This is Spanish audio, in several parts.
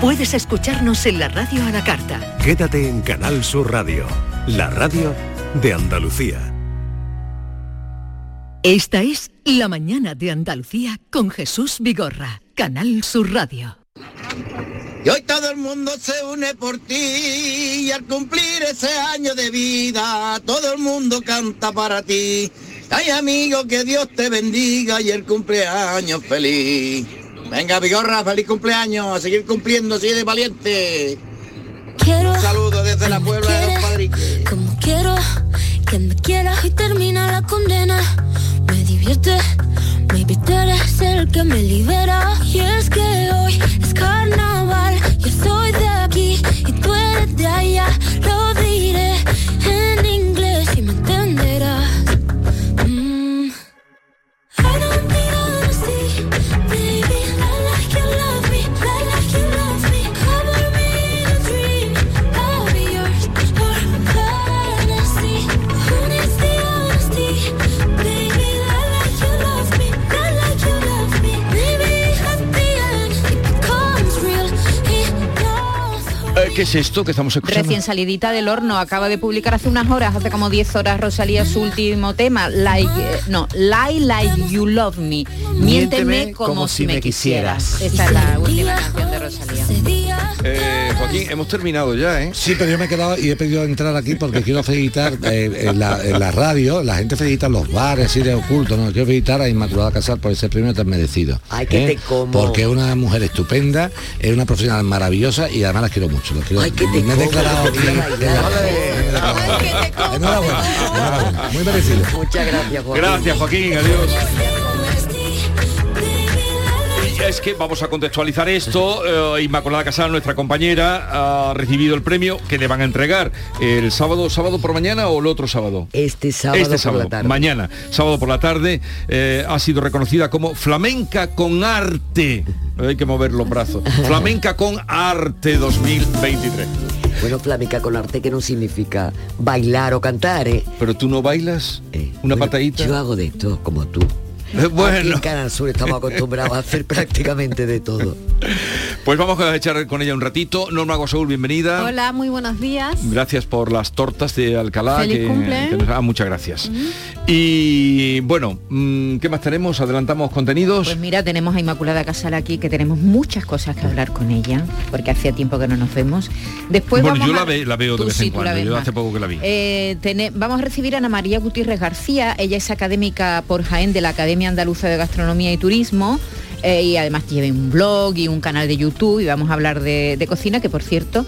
Puedes escucharnos en la radio a la carta. Quédate en Canal Sur Radio, la radio de Andalucía. Esta es La mañana de Andalucía con Jesús Vigorra, Canal Sur Radio. Y hoy todo el mundo se une por ti y al cumplir ese año de vida, todo el mundo canta para ti. Ay amigo, que Dios te bendiga y el cumpleaños feliz. Venga, Vigorra, feliz cumpleaños, a seguir cumpliendo así de valiente. Quiero Un saludo desde la Puebla de los Padriques. como quiero que me quieras y termina la condena. Me divierte, tú eres el que me libera. Y es que hoy es carnaval, yo soy de aquí y tú eres de allá. Lo diré ¿Qué es esto que estamos escuchando? Recién salidita del horno, acaba de publicar hace unas horas, hace como 10 horas Rosalía su último tema, like, eh, no, Lie Like You Love Me, miénteme como, si me quisieras. Esta es la última canción de Rosalía. Eh, Joaquín, hemos terminado ya, ¿eh? Sí, pero yo me he quedado y he pedido entrar aquí porque quiero felicitar eh, en, la, en la radio, la gente felicita en los bares, así de oculto, ¿no? Quiero felicitar a Inmaculada Casal por ese premio tan merecido. Ay, que ¿eh? te como. Porque es una mujer estupenda, es una profesional maravillosa y además la quiero mucho. la quiero- Ay, que te me he declarado aquí. Enhorabuena, enhorabuena, muy merecido. Muchas gracias, Joaquín. Gracias, Joaquín, adiós. Es que vamos a contextualizar esto. eh, Inmaculada Casal, nuestra compañera, ha recibido el premio que le van a entregar el sábado, sábado por mañana o el otro sábado. Este sábado, este por sábado, la tarde. mañana, sábado por la tarde, eh, ha sido reconocida como flamenca con arte. Hay que mover los brazos. Flamenca con arte 2023. Bueno, flamenca con arte que no significa bailar o cantar, ¿eh? Pero tú no bailas una Bueno, patadita. Yo hago de esto, como tú. Eh, bueno. Aquí en Canal Sur estamos acostumbrados a hacer prácticamente de todo. Pues vamos a echar con ella un ratito. Norma Gosaúl, bienvenida. Hola, muy buenos días. Gracias por las tortas de Alcalá. Feliz cumple. que nos- ah, muchas gracias. Y bueno, mm, ¿qué más tenemos? Adelantamos contenidos. Pues mira, tenemos a Inmaculada Casal aquí, que tenemos muchas cosas que hablar con ella, porque hacía tiempo que no nos vemos. Después bueno, vamos yo a- la, ve- la veo de Tú vez sí, en cuando. Yo más. hace poco que la vi. Eh, vamos a recibir a Ana María Gutiérrez García, ella es académica por Jaén de la Academia Andaluza de Gastronomía y Turismo. eh, y además tiene un blog y un canal de YouTube y vamos a hablar de, cocina, que por cierto,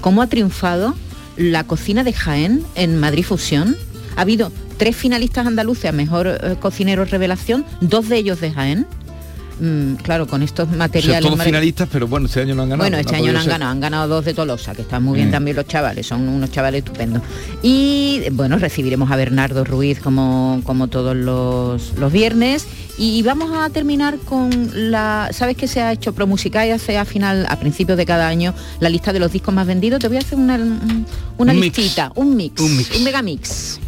cómo ha triunfado la cocina de Jaén en Madrid Fusión. Ha habido tres finalistas andaluces a mejor eh, cocinero revelación, dos de ellos de Jaén. Mm, claro, con estos O sea, materiales. todos marav- finalistas, pero bueno, este año no han ganado. bueno, este año no han ser. ganado, han ganado dos de Tolosa, que están muy bien Mm. también los chavales, son unos chavales estupendos. Y bueno, recibiremos a Bernardo Ruiz como, como todos los, los viernes. Y vamos a terminar con la. ¿Sabes que se ha hecho Promusica y hace a final, a principios de cada año, la lista de los discos más vendidos? Te voy a hacer una, una Un mix. listita, un mix, Un mix. un megamix.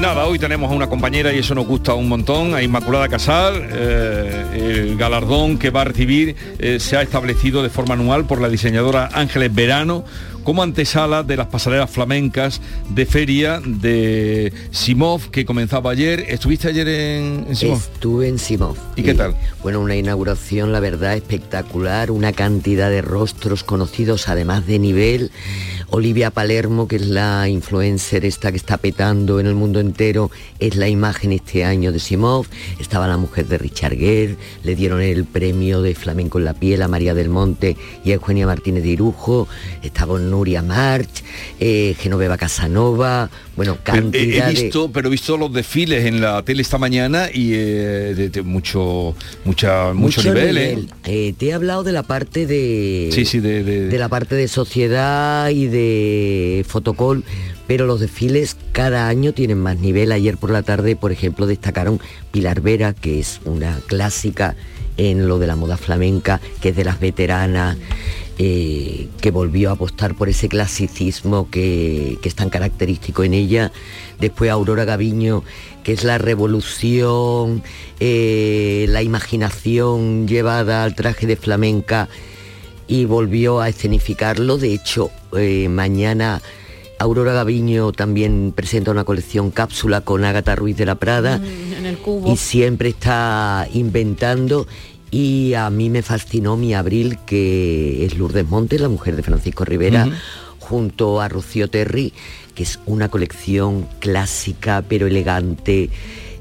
Nada, hoy tenemos a una compañera y eso nos gusta un montón, a Inmaculada Casal. eh, el galardón que va a recibir eh, se ha establecido de forma anual por la diseñadora Ángeles Verano como antesala de las pasarelas flamencas de feria de Simov que comenzaba ayer. ¿Estuviste ayer en, en Simov? Estuve en Simov. ¿Y qué tal? Bueno, una inauguración, la verdad, espectacular, una cantidad de rostros conocidos, además de nivel. Olivia Palermo, que es la influencer esta que está petando en el mundo entero, es la imagen este año de Simov. Estaba la mujer de Richard Gere, le dieron el premio de Flamenco en la piel a María del Monte y a Eugenia Martínez de Irujo. Estaba Nuria March, eh, Genoveva Casanova, bueno, he- cantidad he de... visto, pero he visto los desfiles en la tele esta mañana y eh, de, de mucho, mucha, mucho, nivel, ¿eh? Eh, te he hablado de la parte de Sí, sí, de, la parte de sociedad y de fotocall, pero los desfiles cada año tienen más nivel. Ayer por la tarde, por ejemplo, destacaron Pilar Vera, que es una clásica en lo de la moda flamenca, que es de las veteranas. Eh, que volvió a apostar por ese clasicismo que, que es tan característico en ella. Después Aurora Gaviño, que es la revolución, eh, la imaginación llevada al traje de flamenca y volvió a escenificarlo. De hecho, eh, mañana Aurora Gaviño también presenta una colección cápsula con Ágata Ruiz de la Prada Mm, en el cubo. y siempre está inventando. Y a mí me fascinó mi abril, que es Lourdes Montes, la mujer de Francisco Rivera, junto a Rocío Terry, que es una colección clásica pero elegante,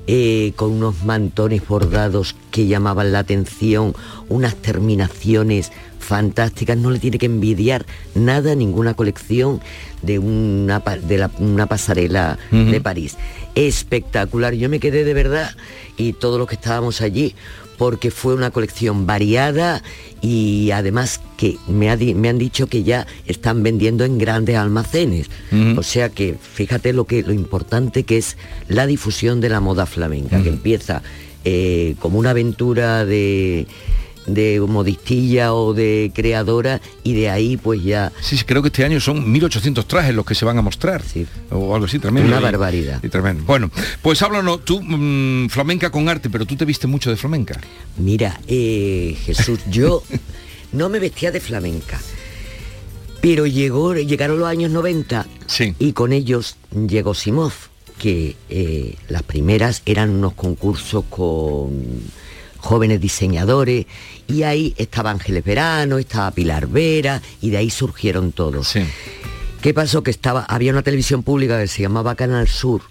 eh, con unos mantones bordados que llamaban la atención, unas terminaciones fantásticas, no le tiene que envidiar nada a ninguna colección de una, de la- una pasarela de París. Espectacular, yo me quedé de verdad y todos los que estábamos allí porque fue una colección variada y además que me, ha di- me han dicho que ya están vendiendo en grandes almacenes. O sea que fíjate lo, que, lo importante que es la difusión de la moda flamenca, que empieza eh, como una aventura de, de modistilla o de creadora y de ahí pues ya... Sí, sí, creo que este año son 1.800 trajes los que se van a mostrar. Sí. O algo así, tremendo. Una Y- barbaridad. y tremendo. Bueno, pues háblanos, tú, mm, flamenca con arte, pero tú te viste mucho de flamenca. Mira, eh, Jesús, yo no me vestía de flamenca, pero llegó, llegaron los años 90 Sí. y con ellos llegó Simov, que eh, las primeras eran unos concursos con jóvenes diseñadores y ahí estaba Ángeles Verano, estaba Pilar Vera y de ahí surgieron todos. Sí. ¿Qué pasó? Que estaba, había una televisión pública que se llamaba Canal Sur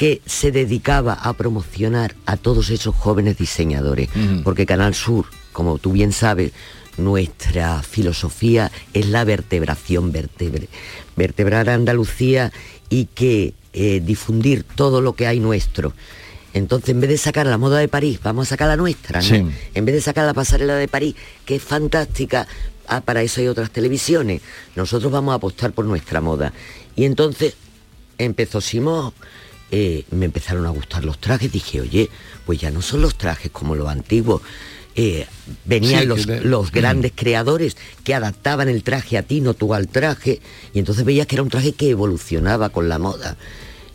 que se dedicaba a promocionar a todos esos jóvenes diseñadores. Porque Canal Sur, como tú bien sabes, nuestra filosofía es la vertebración, vertebre, vertebrar a Andalucía y que eh, difundir todo lo que hay nuestro. Entonces, en vez de sacar la moda de París, vamos a sacar la nuestra, ¿no? Sí. En vez de sacar la pasarela de París, que es fantástica, ah, para eso hay otras televisiones. Nosotros vamos a apostar por nuestra moda. Y entonces empezó Simón, eh, me empezaron a gustar los trajes, dije, oye, pues ya no son los trajes como los antiguos. Eh, venían Sí, los, de- los grandes creadores que adaptaban el traje a ti, no tú al traje, y entonces veías que era un traje que evolucionaba con la moda.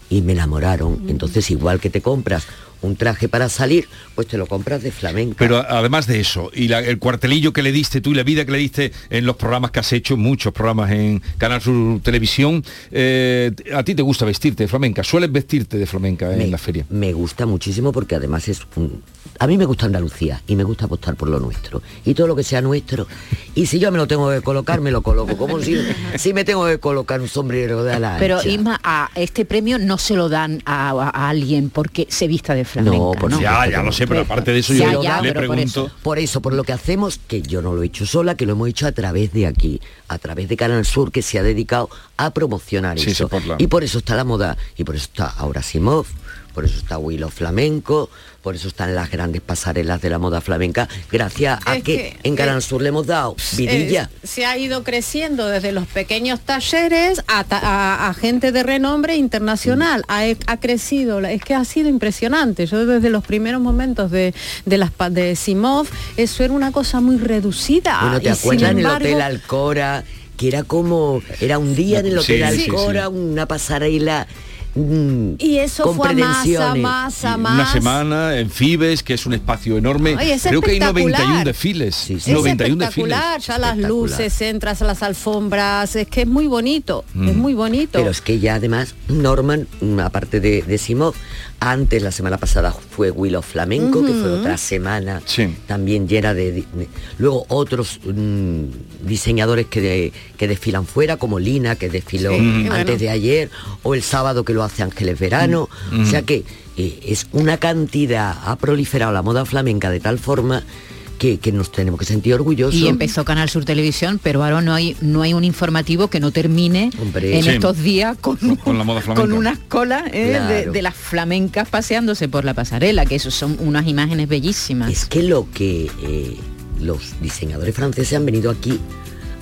Y me enamoraron. Entonces, igual que te compras un traje para salir, pues te lo compras de flamenca. Pero además de eso, y la- el cuartelillo que le diste tú y la vida que le diste en los programas que has hecho, muchos programas en Canal Sur Televisión, eh, a ti te gusta vestirte de flamenca, sueles vestirte de flamenca en me, la feria. me gusta muchísimo porque además es un... A mí me gusta Andalucía y me gusta apostar por lo nuestro. Y todo lo que sea nuestro. Y si yo me lo tengo que colocar, me lo coloco. Como si, si me tengo que colocar un sombrero de ala Pero. Isma, a este premio no se lo dan a, a- a alguien porque se vista de flamenca. No, por Ya, ya lo sé, pero aparte de eso Ya, yo ya, le por pregunto... eso. Por eso, por lo que hacemos, que yo no lo he hecho sola, que lo hemos hecho a través de aquí, a través de Canal Sur, que se ha dedicado a promocionar Sí, eso. sí, por la- Y por eso está la moda, y por eso está ahora Simov, por eso está Willow Flamenco, por eso están las grandes pasarelas de la moda flamenca, gracias a Es que, que, en Canal eh, Sur le hemos dado vidilla. Eh, se ha ido creciendo desde los pequeños talleres a, ta- a- a gente de renombre internacional. Ha, ha crecido, es que ha sido impresionante. Yo desde los primeros momentos de, de las pa- de Simov, eso era una cosa muy reducida. Bueno, ¿te y sin acuerdas en el Hotel Alcora? Que era como, era un día en el Hotel sí, Alcora, sí. una pasarela mm, Y eso fue a masa, Y más. Una semana en Fibes, que es un espacio enorme. Ay, es Creo que hay espectacular. 91 desfiles. Sí, sí. Es 91 espectacular, desfiles. ya las luces, entras a las alfombras, es que es muy bonito, es muy bonito. Pero es que ya además Norman, mm, aparte de, de Simov, antes la semana pasada fue Willow Flamenco, que fue otra semana Sí. también llena de, de- Luego otros mm, diseñadores que, de- que desfilan fuera, como Lina, que desfiló Sí, antes bueno. de ayer, o el sábado que lo hace Ángeles Verano. O sea que eh, es una cantidad, ha proliferado la moda flamenca de tal forma que, que nos tenemos que sentir orgullosos. Y empezó Canal Sur Televisión, pero ahora no hay no hay un informativo que no termine Hombre. en Sí. estos días con, Con- con la moda flamenca. con unas colas eh, Claro. de las flamencas paseándose por la pasarela, que eso son unas imágenes bellísimas. Es que lo que eh, los diseñadores franceses han venido aquí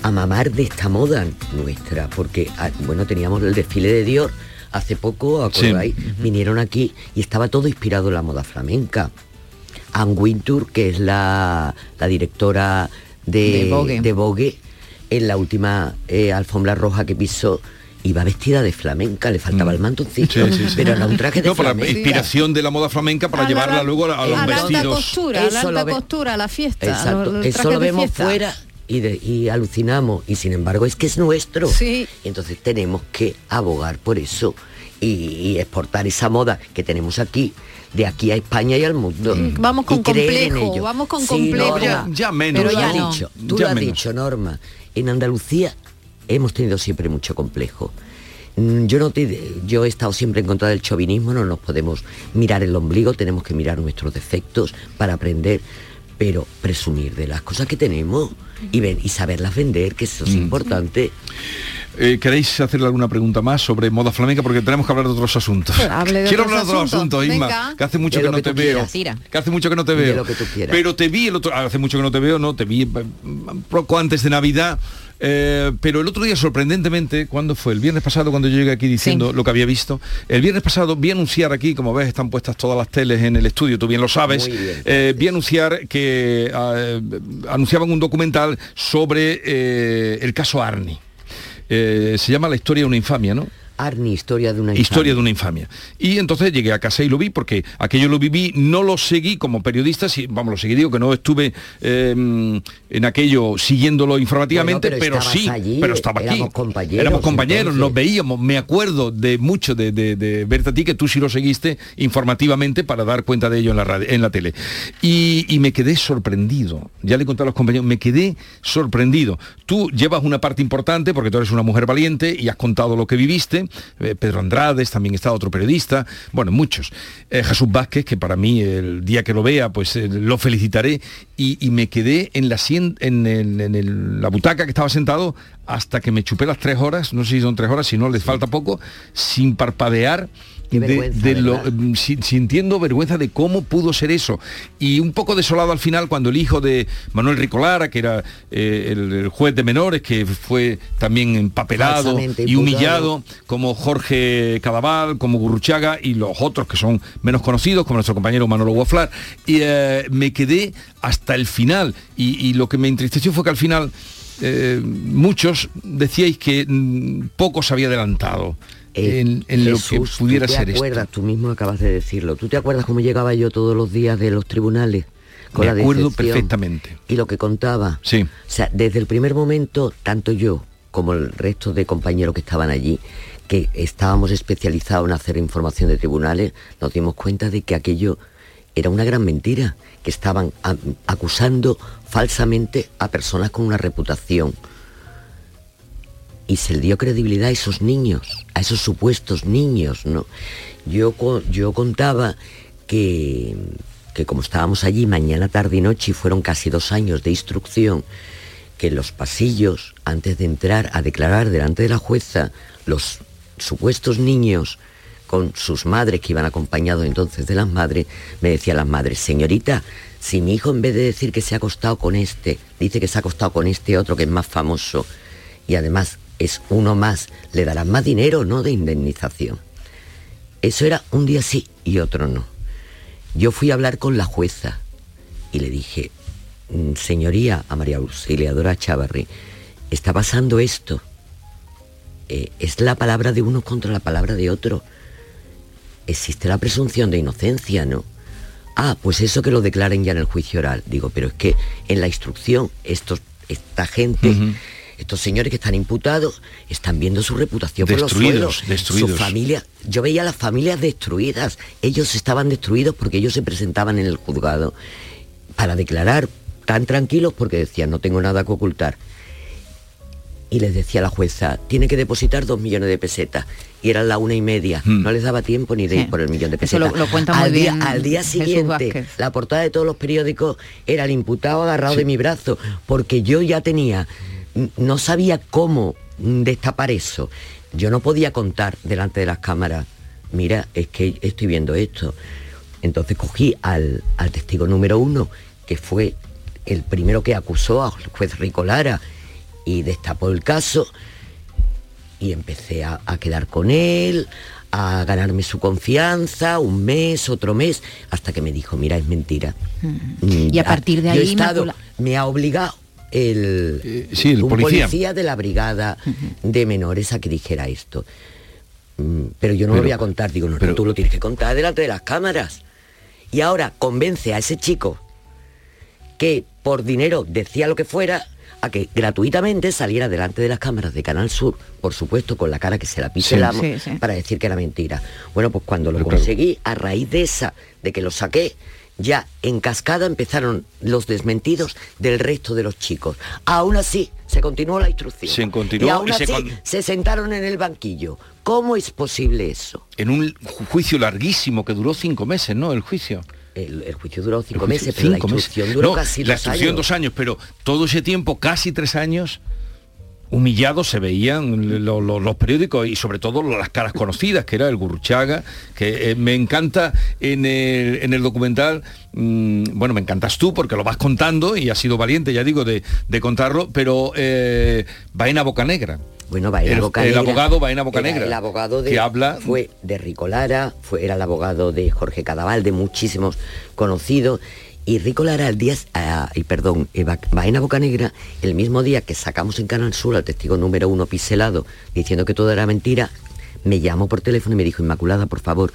a mamar de esta moda nuestra, porque ah, bueno, teníamos el desfile de Dior hace poco, acordáis, vinieron aquí y estaba todo inspirado en la moda flamenca. Anne Wintour, que es la, la directora de, De Vogue. de Vogue, en la última eh, alfombra roja que pisó iba vestida de flamenca, le faltaba el mantoncito, Mm. Sí, sí, sí. pero era un traje de No, para flamenca. inspiración de la moda flamenca para A la- llevarla luego a, a los a la alta vestidos. costura, a la alta costura, a la fiesta. Exacto, eso lo vemos fuera y, de- y alucinamos y sin embargo es que es nuestro. Sí. Y entonces tenemos que abogar por eso y, y exportar esa moda que tenemos aquí de aquí a España y al mundo. Vamos con Y creer en complejo, ello. vamos con Sí, complejo. Norma, Ya- ya menos, Tú Pero lo ya has no. dicho, tú Ya lo has menos. dicho, Norma. En Andalucía hemos tenido siempre mucho complejo. Mm, Yo no te, yo he estado siempre en contra del chauvinismo, no nos podemos mirar el ombligo, tenemos que mirar nuestros defectos para aprender, pero presumir de las cosas que tenemos y, ven- y saberlas vender, que eso es importante. Eh, ¿Queréis hacerle alguna pregunta más sobre moda flamenca? Porque tenemos que hablar de otros asuntos. Hable de Quiero otros hablar de otros asuntos. asuntos, Isma, Venga. que hace mucho De que no que te veo. quieras. Que hace mucho que no te De veo. lo que tú quieras. Pero te vi el otro, hace mucho que no te veo, ¿no? Te vi eh, un poco antes de Navidad. Eh, pero el otro día, sorprendentemente, cuando fue? El viernes pasado, cuando yo llegué aquí diciendo Sí. lo que había visto, el viernes pasado vi anunciar aquí, como ves, están puestas todas las teles en el estudio, tú bien lo sabes, bien. eh, vi anunciar que eh, anunciaban un documental sobre eh, el caso Arni. Se llama La historia de una infamia, ¿no? Arni, historia de una Historia infamia. de una infamia. Y entonces llegué a casa y lo vi porque aquello lo viví, no lo seguí como periodista, sí, vamos, lo seguí, digo que no estuve eh, en aquello siguiéndolo informativamente, Bueno, pero pero, sí, allí, pero estaba aquí. éramos compañeros, Éramos compañeros, entonces. nos veíamos, me acuerdo de mucho de, de, de verte a ti, que tú sí lo seguiste informativamente para dar cuenta de ello en la, radio- en la tele. Y, y me quedé sorprendido, ya le conté a los compañeros, me quedé sorprendido. Tú llevas una parte importante porque tú eres una mujer valiente y has contado lo que viviste. Eh, Pedro Andrades, también está otro periodista, bueno, muchos. Eh, Jesús Vázquez, que para mí el día que lo vea, pues eh, lo felicitaré. Y, y me quedé en, la, sien- en, el- en el- la butaca que estaba sentado hasta que me chupé las tres horas, no sé si son tres horas, si no les falta poco, sin parpadear. Qué de- vergüenza, de lo- ¿verdad? mm, si- sintiendo vergüenza de cómo pudo ser eso. Y un poco desolado al final cuando el hijo de Manuel Ricolara, que era eh, el, el juez de menores, que fue también empapelado y humillado, como Jorge Cadaval, como Gurruchaga y los otros que son menos conocidos, como nuestro compañero Manolo Guaflar, y eh, me quedé hasta el final. Y, y lo que me entristeció fue que al final eh, muchos decíais que mm, poco se había adelantado. Eh, en, en lo que Jesús, pudiera ¿tú te ser acuerdas? esto. Tú mismo acabas de decirlo. ¿Tú te acuerdas cómo llegaba yo todos los días de los tribunales? Con Me acuerdo perfectamente. Y lo que contaba. Sí. O sea, desde el primer momento, tanto yo como el resto de compañeros que estaban allí, que estábamos especializados en hacer información de tribunales, nos dimos cuenta de que aquello era una gran mentira, que estaban acusando falsamente a personas con una reputación. Y se le dio credibilidad a esos niños, a esos supuestos niños, ¿no? Yo, yo contaba que, que como estábamos allí mañana, tarde y noche, y fueron casi dos años de instrucción, que en los pasillos, antes de entrar a declarar delante de la jueza, los supuestos niños con sus madres que iban acompañados entonces de las madres, me decían las madres, señorita, si mi hijo en vez de decir que se ha acostado con este, dice que se ha acostado con este otro que es más famoso, y además es uno más, le darán más dinero, ¿no? De indemnización. Eso era un día sí y otro no. Yo fui a hablar con la jueza y le dije, "Mm, señoría, a María Auxiliadora Chavarri, está pasando esto. Eh, es la palabra de uno contra la palabra de otro. Existe la presunción de inocencia, ¿no? Ah, pues eso que lo declaren ya en el juicio oral. Digo, pero es que en la instrucción estos, esta gente, estos señores que están imputados, están viendo su reputación por los Destruidos, suelos. destruidos. Su familia, yo veía a las familias destruidas. Ellos estaban destruidos porque ellos se presentaban en el juzgado para declarar tan tranquilos porque decían, no tengo nada que ocultar. Y les decía la jueza, tiene que depositar dos millones de pesetas. Y eran la una y media. Hmm. No les daba tiempo ni de Sí. ir por el millón de Eso lo- pesetas. lo cuenta muy al, día, bien al día siguiente, la portada de todos los periódicos era el imputado agarrado de mi brazo, porque yo ya tenía, no sabía cómo mm, destapar eso. Yo no podía contar delante de las cámaras, mira, es que estoy viendo esto. Entonces cogí al, al testigo número uno, que fue el primero que acusó al juez Ricolara y destapó el caso, y empecé a, a quedar con él, a ganarme su confianza, un mes, otro mes, hasta que me dijo, mira, es mentira. Mm, Y a partir de yo he ahí, estado- me ha obligado el, Eh, sí, el un policía. de la brigada de menores a que dijera esto. Mm, Pero yo no lo voy a contar, digo, no, no, tú lo tienes que contar delante de las cámaras. Y ahora convence a ese chico que por dinero decía lo que fuera a que gratuitamente saliera delante de las cámaras de Canal Sur, por supuesto con la cara que se la pise Sí. para decir que era mentira. Bueno, pues cuando lo Pero claro. conseguí, a raíz de esa, de que lo saqué, ya en cascada empezaron los desmentidos del resto de los chicos. Aún así, se continuó la instrucción. Se continuó y aún y se así, con- se sentaron en el banquillo. ¿Cómo es posible eso? En un ju- juicio larguísimo que duró cinco meses, ¿no? El juicio. El, el juicio duró cinco juicio- meses, pero la cinco meses. instrucción duró No, casi la dos instrucción años. dos años, pero todo ese tiempo, casi tres años, humillados se veían lo- lo- los periódicos y sobre todo las caras conocidas, que era el Gurruchaga, que eh, me encanta en el, en el documental, mm, bueno, me encantas tú porque lo vas contando y has sido valiente, ya digo, de, de contarlo, pero eh, Baena Bocanegra. Bueno, Baena El- el Bocanegra abogado Baena Bocanegra, era El abogado de, que habla- fue de Rico Lara, fue, era el abogado de Jorge Cadaval, de muchísimos conocidos. Y Rico Lara, el día, ah, y perdón, eh, Baena Bocanegra, el mismo día que sacamos en Canal Sur al testigo número uno piselado, diciendo que todo era mentira, me llamó por teléfono y me dijo, Inmaculada, por favor,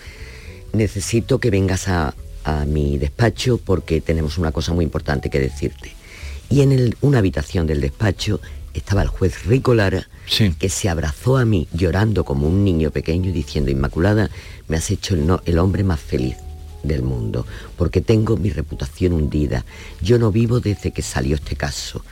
necesito que vengas a, a mi despacho porque tenemos una cosa muy importante que decirte. Y en el- una habitación del despacho estaba el juez Rico Lara, Sí. que se abrazó a mí llorando como un niño pequeño y diciendo, Inmaculada, me has hecho el, no- el hombre más feliz del mundo, porque tengo mi reputación hundida. Yo no vivo desde que salió este caso.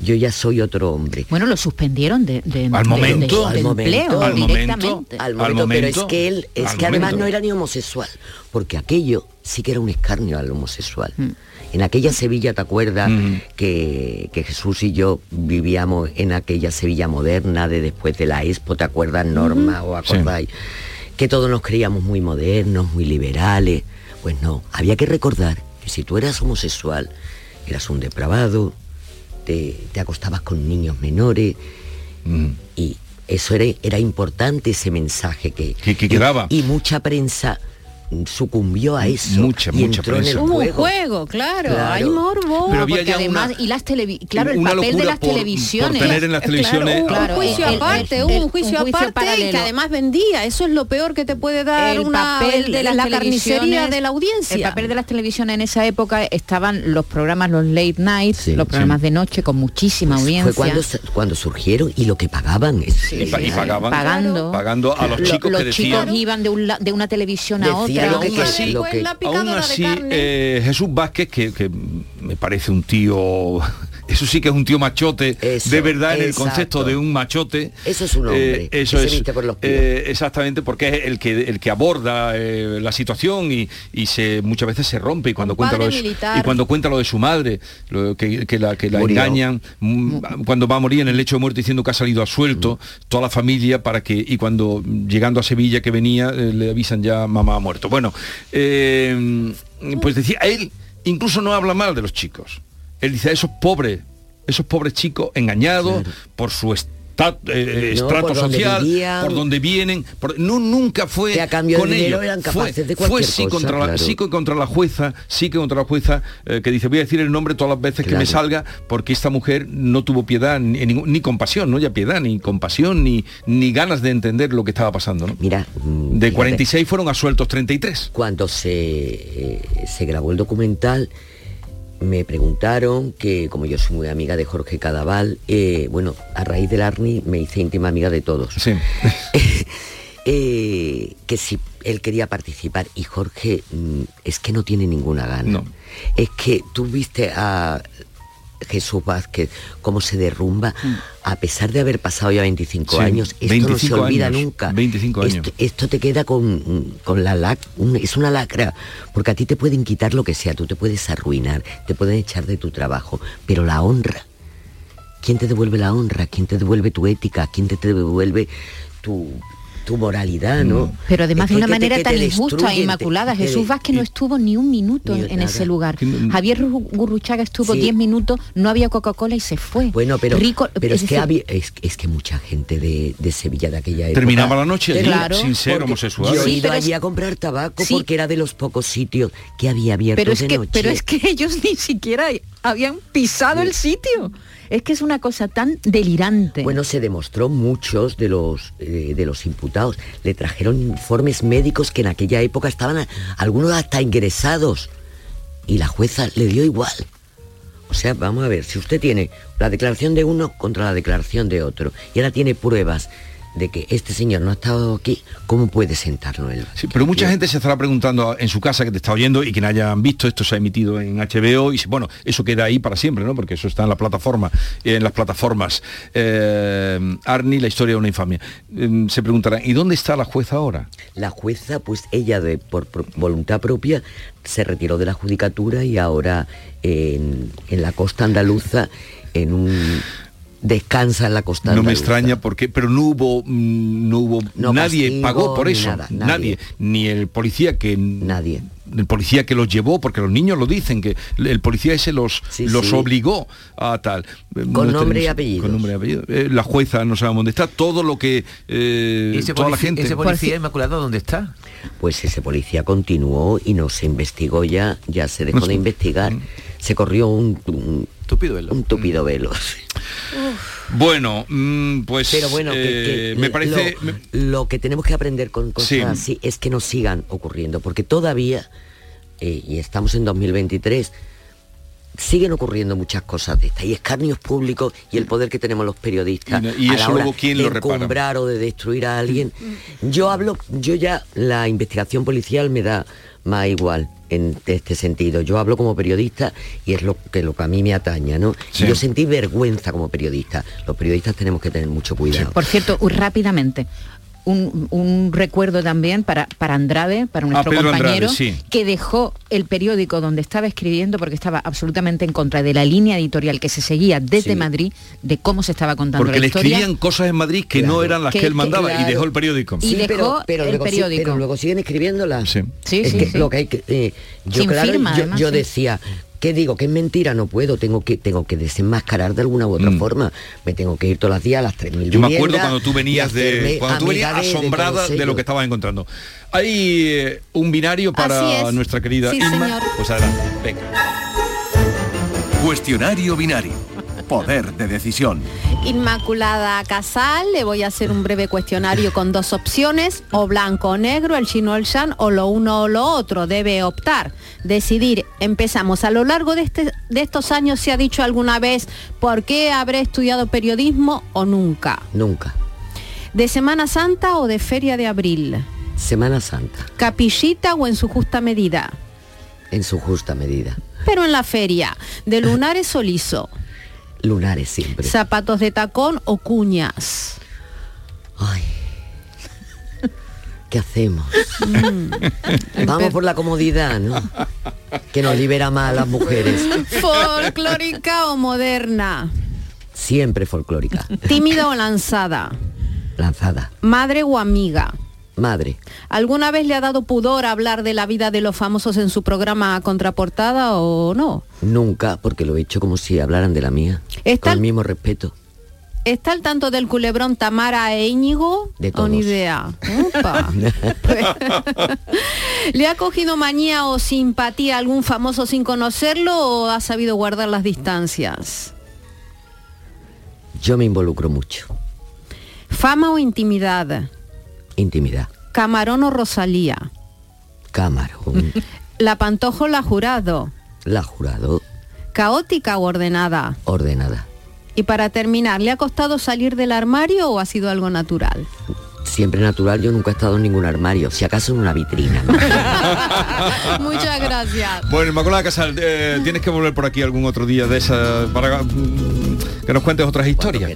Yo ya soy otro hombre. Bueno, lo suspendieron de, de- Al de- momento, de- al del momento, empleo al momento. directamente. Al Al momento, pero momento, es que él, es que además no era ni homosexual, porque aquello sí que era un escarnio al homosexual. Mm. En aquella Sevilla, ¿te acuerdas Mm. que, que Jesús y yo vivíamos en aquella Sevilla moderna de después de la Expo, ¿te acuerdas, Norma? ¿O acordáis? Que todos nos creíamos muy modernos, muy liberales. Pues no, había que recordar que si tú eras homosexual, eras un depravado, te, te acostabas con niños menores, Mm. y eso era, era importante ese mensaje que, Que- que y- quedaba. Y, mucha prensa sucumbió a eso Mucha, y mucha entró en el. Hubo un juego. juego, claro, Claro. hay morbo. Pero había porque además, una- y las televi claro, el papel de las por- por televisiones. tener en las televisiones hubo Claro, un juicio aparte, el- hubo el- un juicio, un juicio aparte paralelo. y que además vendía. Eso es lo peor que te puede dar el una papel de las la carnicería de la audiencia. El papel de las televisiones en esa época estaban los programas, los late nights, Sí, los programas sí. de noche con muchísima Pues audiencia. Fue cuando, cuando surgieron y lo que pagaban. es- Y, pa- y pagaban, Pagando. pagando a los Lo- chicos los que decían... chicos iban de, un la- de una televisión a Decían que- aún así, lo que- aún eh, Jesús Vázquez, que, que me parece un tío, eso sí que es un tío machote, Eso, de verdad en el concepto de un machote. Eso es un hombre, eh, que eso se es viste por los pies. eh, exactamente, porque es el que el que aborda eh, la situación y, y se muchas veces se rompe y cuando cuenta lo de su, y cuando cuenta lo de su madre, lo que, que la que la engañan mm, cuando va a morir en el lecho de muerte diciendo que ha salido a suelto Mm. toda la familia para que y cuando llegando a Sevilla que venía eh, le avisan ya mamá ha muerto. Bueno, eh, pues decía él incluso no habla mal de los chicos. Él dice a esos pobres, esos pobres chicos engañados por su eh, No, estrato por social, vivían. por donde vienen, por- no nunca fue Que a cambio de con dinero ellos. eran Fue- de fue, sí cosa, contra la, sí contra la jueza, sí que contra la jueza eh, que dice voy a decir el nombre todas las veces que me salga porque esta mujer no tuvo piedad ni, ni, ni compasión, no ya piedad, ni compasión, ni, ni ganas de entender lo que estaba pasando. ¿no? Mira, De fíjate, 46 fueron asueltos 33. cuando se, eh, se grabó el documental, me preguntaron que, como yo soy muy amiga de Jorge Cadaval, eh, bueno, a raíz del Arni me hice íntima amiga de todos. Sí. Eh, que si él quería participar y Jorge mm, es que no tiene ninguna gana. No. Es que tú viste a Jesús Vázquez cómo se derrumba a pesar de haber pasado ya 25 Sí, años. Esto no se 25 olvida años, nunca. 25 años. Esto, esto te queda con, con la lac, un- es una lacra, porque a ti te pueden quitar lo que sea, tú te puedes arruinar, te pueden echar de tu trabajo, pero la honra, ¿quién te devuelve la honra? ¿Quién te devuelve tu ética? ¿Quién te devuelve tu, tu moralidad, no? Pero además Es de una que manera te tan injusta e inmaculada. te- Jesús Vázquez no estuvo ni un minuto Ni en, ese lugar. Javier Ru- Gurruchaga estuvo Sí. 10 minutos, no había Coca-Cola y se fue. Bueno, pero, Rico- pero es, que había, es, es que mucha gente de, de Sevilla de aquella época... Terminaba la noche allí, Claro. sin ser homosexual. Yo he Sí, ido allí a comprar tabaco Sí. porque era de los pocos sitios que había abiertos pero es de que noche. pero es que ellos ni siquiera habían pisado el sitio. Es que es una cosa tan delirante. Bueno, se demostró muchos de los eh, de los imputados. Le trajeron informes médicos que en aquella época estaban a- algunos hasta ingresados. Y la jueza le dio igual. O sea, vamos a ver, si usted tiene la declaración de uno contra la declaración de otro y ahora tiene pruebas de que este señor no ha estado aquí, ¿cómo puede sentarlo él? Sí, pero mucha gente se estará preguntando en su casa que te está oyendo y que no hayan visto esto se ha emitido en HBO y bueno, eso queda ahí para siempre, ¿no? Porque eso está en la plataforma, en las plataformas. Eh, Arnie, la historia de una infamia. Eh, se preguntarán, ¿y dónde está la jueza ahora? La jueza, pues ella de, por, por voluntad propia se retiró de la judicatura y ahora en, en la costa andaluza, en un descansa en la costa No me extraña porque, pero no hubo, mm, no hubo, No nadie castigo pagó por eso, nada, nadie. nadie. ni el policía que, nadie, el policía que los llevó, porque los niños lo dicen que el policía ese los, los sí. obligó a tal. Con no nombre y apellidos. Con nombre y apellido. Eh, la jueza no sabemos dónde está, todo lo que eh, ¿Y ese toda la policía- gente. ese policía inmaculado dónde está? Pues ese policía continuó y no se investigó ya, ya se dejó No de investigar. Se corrió un, un tupido velo. Un tupido velo. Bueno, mm, pues Pero bueno, eh, que me lo- parece. Lo, que tenemos que aprender con cosas Sí. así es que no sigan ocurriendo, porque todavía, eh, y estamos en 2023, siguen ocurriendo muchas cosas de estas, y escarnios públicos y el poder que tenemos los periodistas Y y a eso la hora luego, ¿quién de lo repara? o de destruir a alguien. Yo hablo, yo ya la investigación policial me da más igual en este sentido. Yo hablo como periodista y es lo que, lo que a mí me ataña, ¿no? Sí. Yo sentí vergüenza como periodista. Los periodistas tenemos que tener mucho cuidado. Por cierto, rápidamente, un, un recuerdo también para, para Andrade, para nuestro Ah, Pedro compañero, Andrade, sí. que dejó el periódico donde estaba escribiendo porque estaba absolutamente en contra de la línea editorial que se seguía desde Sí. Madrid de cómo se estaba contando Porque la le historia. escribían cosas en Madrid que no eran las que, Que- él mandaba que- y dejó el periódico. Y dejó el luego sí- periódico. pero luego siguen escribiéndolas. Sí. Sí, es sí, que sí. lo que hay que eh, yo Sin claro, firma, yo, además, yo sí. decía ¿Qué digo? ¿Que es mentira? No puedo, tengo que, tengo que desenmascarar de alguna u otra forma. Me tengo que ir todos los días a las 3.000 Mm. Yo me acuerdo cuando tú venías de cuando tú venías amiga de- de asombrada de, lo que estabas encontrando. Hay eh, un binario para nuestra querida Sí, Inma. señor. Pues adelante, venga. Cuestionario binario. Poder de decisión. Inmaculada Casal, le voy a hacer un breve cuestionario con dos opciones, o blanco o negro, el chino o el shan, o lo uno o lo otro. Debe optar, decidir. Empezamos. A lo largo de, este- de estos años se ha dicho alguna vez por qué habré estudiado periodismo o nunca. Nunca. ¿De Semana Santa o de Feria de Abril? Semana Santa, ¿Capillita o en su justa medida? en su justa medida. Pero en la feria, ¿de lunares o liso? Lunares siempre. ¿Zapatos de tacón o cuñas? ¿Qué hacemos? Vamos por la comodidad, ¿no? Que nos libera más a las mujeres. ¿Folclórica o moderna? Siempre folclórica. ¿Tímida o lanzada? Lanzada. ¿Madre o amiga? Madre. ¿Alguna vez le ha dado pudor hablar de la vida de los famosos en su programa Contraportada o no? Nunca, porque lo he hecho como si hablaran de la mía. Está Con el mismo respeto. ¿Está al tanto del culebrón Tamara e Íñigo? De ¿O ni todos. idea? ¿Le ha cogido manía o simpatía a algún famoso sin conocerlo o ha sabido guardar las distancias? Yo me involucro mucho. ¿Fama o intimidad? Intimidad. ¿Camarón o Rosalía? Camarón. ¿La pantojo o la jurado? La jurado. ¿Caótica o ordenada? Ordenada. Y para terminar, ¿le ha costado salir del armario o ha sido algo natural? Siempre natural, yo nunca he estado en ningún armario. Si acaso en una vitrina. ¿no? Muchas gracias. Bueno, Inmaculada Casal, eh, tienes que volver por aquí algún otro día de esa para mm, que nos cuentes otras historias.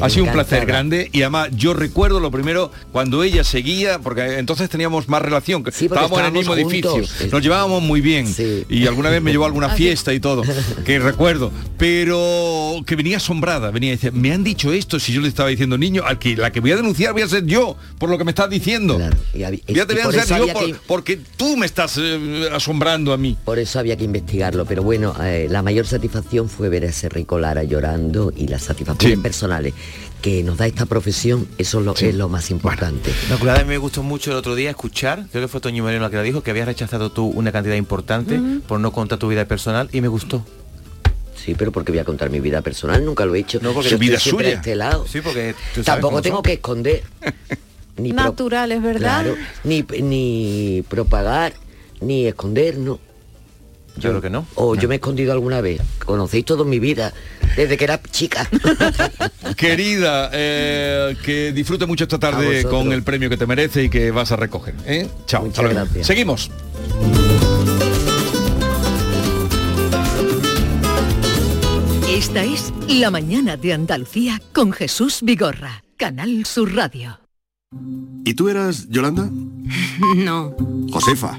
Ha sido un placer grande y además yo recuerdo lo primero cuando ella seguía, porque entonces teníamos más relación, que porque estábamos en el mismo estábamos edificio, nos llevábamos muy bien y alguna vez me llevó a alguna Ah, sí. fiesta y todo, que recuerdo, pero que venía asombrada, venía y decía, me han dicho esto, si yo le estaba diciendo niño, al que la que voy a denunciar voy a ser yo, por lo que me estás diciendo. Ya te y voy a denunciar yo había por- que- porque tú me estás eh, asombrando a mí. Por eso había que investigarlo, pero bueno, eh, la mayor satisfacción fue ver a ese Rico Lara llorando y las satisfacciones personales que nos da esta profesión, eso es lo, es lo más importante. Inmaculada, me gustó mucho el otro día escuchar, creo que fue Toño Moreno la que la dijo, que habías rechazado tú una cantidad importante por no contar tu vida personal y me gustó. Sí, pero porque voy a contar mi vida personal, nunca lo he hecho. No, porque Yo su vida estoy suya. a este lado. Sí, porque tú Tampoco tengo son. que esconder. Ni Naturales, ¿verdad? Claro, ni, ni propagar, ni esconder, no. Claro que no. O yo me he escondido alguna vez. Conocéis toda mi vida, desde que era chica. Querida, eh, que disfrute mucho esta tarde con el premio que te merece y que vas a recoger. ¿eh? Chao. Muchas gracias. Seguimos. Esta es La mañana de Andalucía con Jesús Vigorra, Canal Sur Radio. ¿Y tú eras Yolanda? No, Josefa.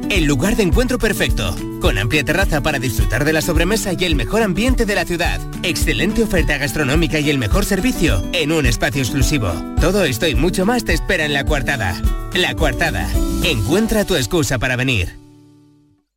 El lugar de encuentro perfecto, con amplia terraza para disfrutar de la sobremesa y el mejor ambiente de la ciudad. Excelente oferta gastronómica y el mejor servicio en un espacio exclusivo. Todo esto y mucho más te espera en La Coartada. La Coartada. Encuentra tu excusa para venir.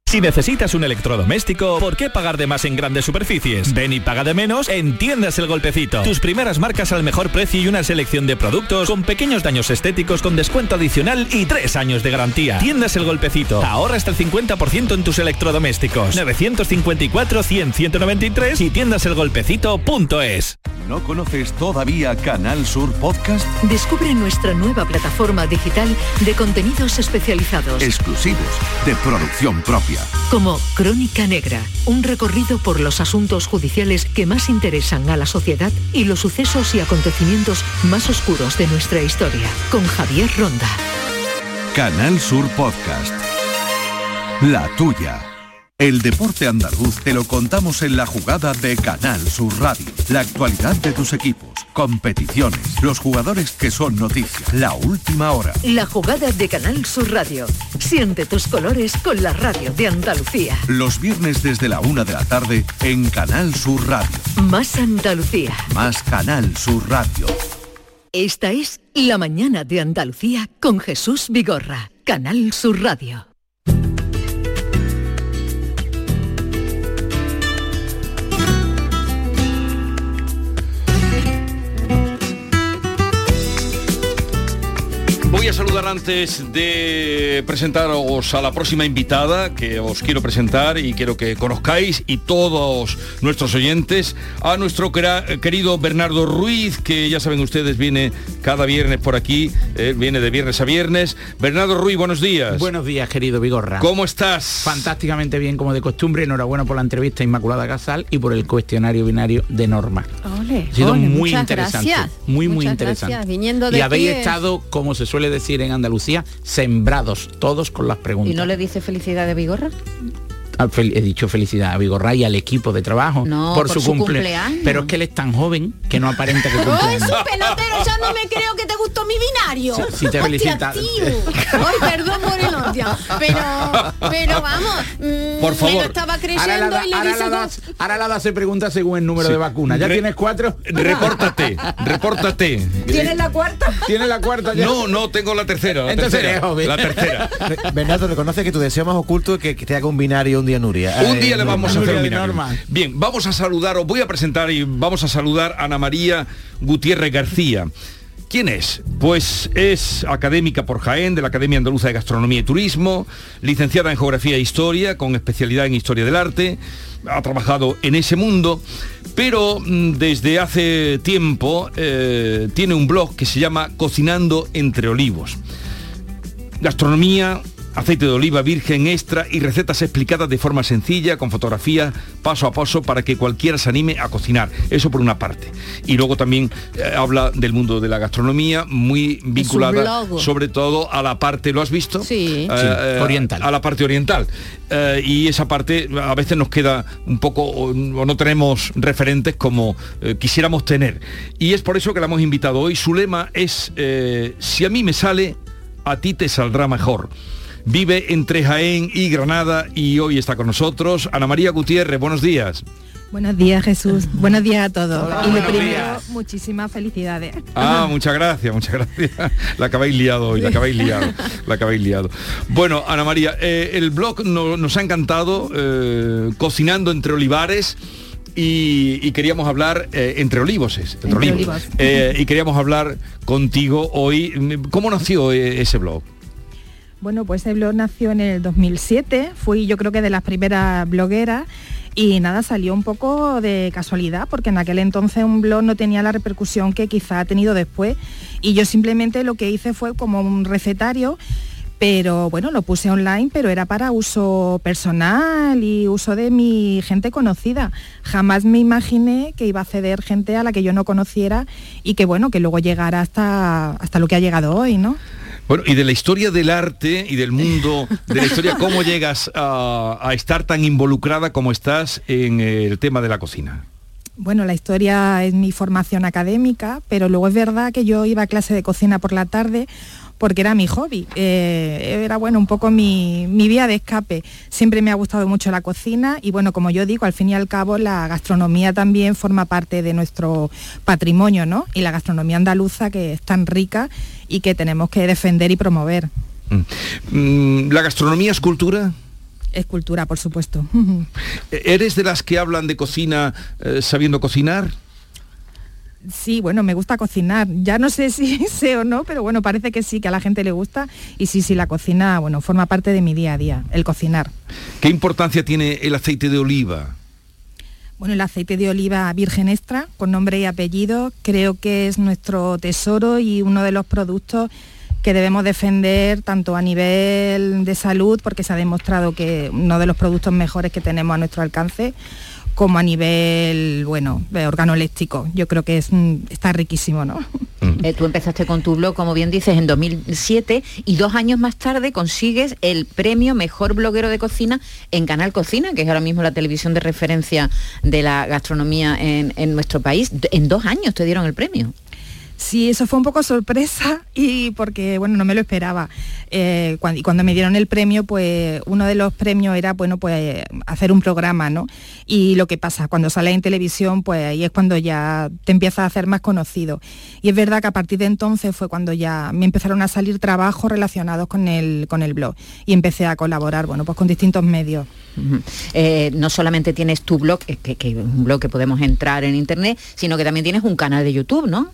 Si necesitas un electrodoméstico, ¿por qué pagar de más en grandes superficies? Ven y paga de menos en Tiendas El Golpecito. Tus primeras marcas al mejor precio y una selección de productos con pequeños daños estéticos con descuento adicional y tres años de garantía. Tiendas El Golpecito. Ahorra hasta el 50% en tus electrodomésticos. 954-100-193 y tiendaselgolpecito.es. ¿No conoces todavía Canal Sur Podcast? Descubre nuestra nueva plataforma digital de contenidos especializados. Exclusivos, de producción propia. Como Crónica Negra, un recorrido por los asuntos judiciales que más interesan a la sociedad y los sucesos y acontecimientos más oscuros de nuestra historia, con Javier Ronda. Canal Sur Podcast. La tuya. El deporte andaluz te lo contamos en la jugada de Canal Sur Radio. La actualidad de tus equipos, competiciones, los jugadores que son noticia, la última hora. La jugada de Canal Sur Radio. Siente tus colores con la radio de Andalucía. Los viernes desde la una de la tarde en Canal Sur Radio. Más Andalucía. Más Canal Sur Radio. Esta es La mañana de Andalucía con Jesús Vigorra, Canal Sur Radio. Voy a saludar antes de presentaros a la próxima invitada que os quiero presentar y quiero que conozcáis y todos nuestros oyentes a nuestro querido Bernardo Ruiz que ya saben ustedes viene cada viernes por aquí, él viene de viernes a viernes. Bernardo Ruiz, buenos días. Buenos días, querido Vigorra. ¿Cómo estás? Fantásticamente bien, como de costumbre. Enhorabuena por la entrevista a Inmaculada Casal y por el cuestionario binario de Norma. Ole, Ha sido ole, muy interesante. gracias. Muy, muy interesante. gracias. Viniendo de y habéis estado, como se suele decir en Andalucía, sembrados todos con las preguntas. ¿Y no le dice felicidad de Vigorra? Ah, fel- He dicho felicidad a Vigorra y al equipo de trabajo No, por, por su, su cumple- cumpleaños. Pero es que él es tan joven que no aparenta que ¡Ay, cumple. su pelotero! Ya no me creo que te gustó mi binario. Sí, sí te Hostia, felicita. Ay, perdón por el Cristian. Pero, pero vamos, mm, Por me favor. lo estaba creyendo Ahora la, da- y le ahora dice la das- ahora la das se pregunta según el número de vacunas. ¿Ya Re- tienes cuatro? Repórtate, repórtate. ¿Tienes la cuarta? ¿Tienes la cuarta ya? No, no, tengo la tercera. La Entonces tercera, eres joven. La tercera. Bernardo, reconoce que tu deseo más oculto es que, que te haga un binario un día Nuria. Un Eh, día le vamos a hacer un. Bien, vamos a saludar, os voy a presentar y vamos a saludar a Ana María Gutiérrez García. ¿Quién es? Pues es académica por Jaén de la Academia Andaluza de Gastronomía y Turismo, licenciada en Geografía e Historia, con especialidad en Historia del Arte, ha trabajado en ese mundo, pero mm, desde hace tiempo eh, tiene un blog que se llama Cocinando entre Olivos gastronomía, aceite de oliva virgen extra y recetas explicadas de forma sencilla, con fotografías, paso a paso, para que cualquiera se anime a cocinar. Eso por una parte. Y luego también eh, habla del mundo de la gastronomía, muy vinculada sobre todo a la parte, ¿lo has visto? Sí. Eh, oriental. A la parte oriental. Eh, y esa parte a veces nos queda un poco, o, o no tenemos referentes como eh, quisiéramos tener. Y es por eso que la hemos invitado hoy. Su lema es, eh, si a mí me sale, a ti te saldrá mejor. Vive entre Jaén y Granada y hoy está con nosotros Ana María Gutiérrez. Buenos días. Buenos días Jesús, buenos días a todos. y lo buenos primero, días. muchísimas felicidades. Ah, muchas gracias, muchas gracias. La acabáis liado hoy, la acabáis liado, la acabáis liado. Bueno, Ana María, eh, el blog no- nos ha encantado, eh, cocinando entre olivares. Y, y queríamos hablar eh, entre olivos, es, entre Entre olivos. olivos. Eh, y queríamos hablar contigo hoy. ¿Cómo nació eh, ese blog? Bueno, pues el blog nació en el 2007, fui yo creo que de las primeras blogueras y nada, salió un poco de casualidad porque en aquel entonces un blog no tenía la repercusión que quizá ha tenido después y yo simplemente lo que hice fue como un recetario pero bueno, lo puse online, pero era para uso personal y uso de mi gente conocida. Jamás me imaginé que iba a acceder gente a la que yo no conociera y que bueno, que luego llegara hasta, hasta lo que ha llegado hoy, ¿no? Bueno, y de la historia del arte y del mundo, de la historia, ¿cómo llegas a, estar tan involucrada como estás en el tema de la cocina? Bueno, la historia es mi formación académica, pero luego es verdad que yo iba a clase de cocina por la tarde porque era mi hobby, eh, era bueno un poco mi, mi vía de escape. Siempre me ha gustado mucho la cocina y bueno, como yo digo, al fin y al cabo la gastronomía también forma parte de nuestro patrimonio, ¿no? Y la gastronomía andaluza que es tan rica y que tenemos que defender y promover. Mm, ¿La gastronomía es cultura? Es cultura, por supuesto. ¿Eres de las que hablan de cocina eh, sabiendo cocinar? Sí, bueno, me gusta cocinar. Ya no sé si sé o no, pero bueno, parece que sí, que a la gente le gusta. Y sí, sí, la cocina, bueno, forma parte de mi día a día, el cocinar. ¿Qué importancia tiene el aceite de oliva? Bueno, el aceite de oliva virgen extra, con nombre y apellido, creo que es nuestro tesoro y uno de los productos que debemos defender tanto a nivel de salud, porque se ha demostrado que uno de los productos mejores que tenemos a nuestro alcance, como a nivel, bueno, de organoléctrico. Yo creo que es, mm, está riquísimo, ¿no? Eh, tú empezaste con tu blog, como bien dices, en 2007 y dos años más tarde consigues el premio Mejor Bloguero de Cocina en Canal Cocina, que es ahora mismo la televisión de referencia de la gastronomía en, en nuestro país. En dos años te dieron el premio. Sí, eso fue un poco sorpresa y porque, bueno, no me lo esperaba. Eh, y cuando me dieron el premio, pues uno de los premios era, bueno, pues hacer un programa, ¿no? Y lo que pasa, cuando sale en televisión, pues ahí es cuando ya te empiezas a hacer más conocido. Y es verdad que a partir de entonces fue cuando ya me empezaron a salir trabajos relacionados con el, con el blog y empecé a colaborar, bueno, pues con distintos medios. Eh, no solamente tienes tu blog, que es un blog que podemos entrar en internet, sino que también tienes un canal de YouTube, ¿no?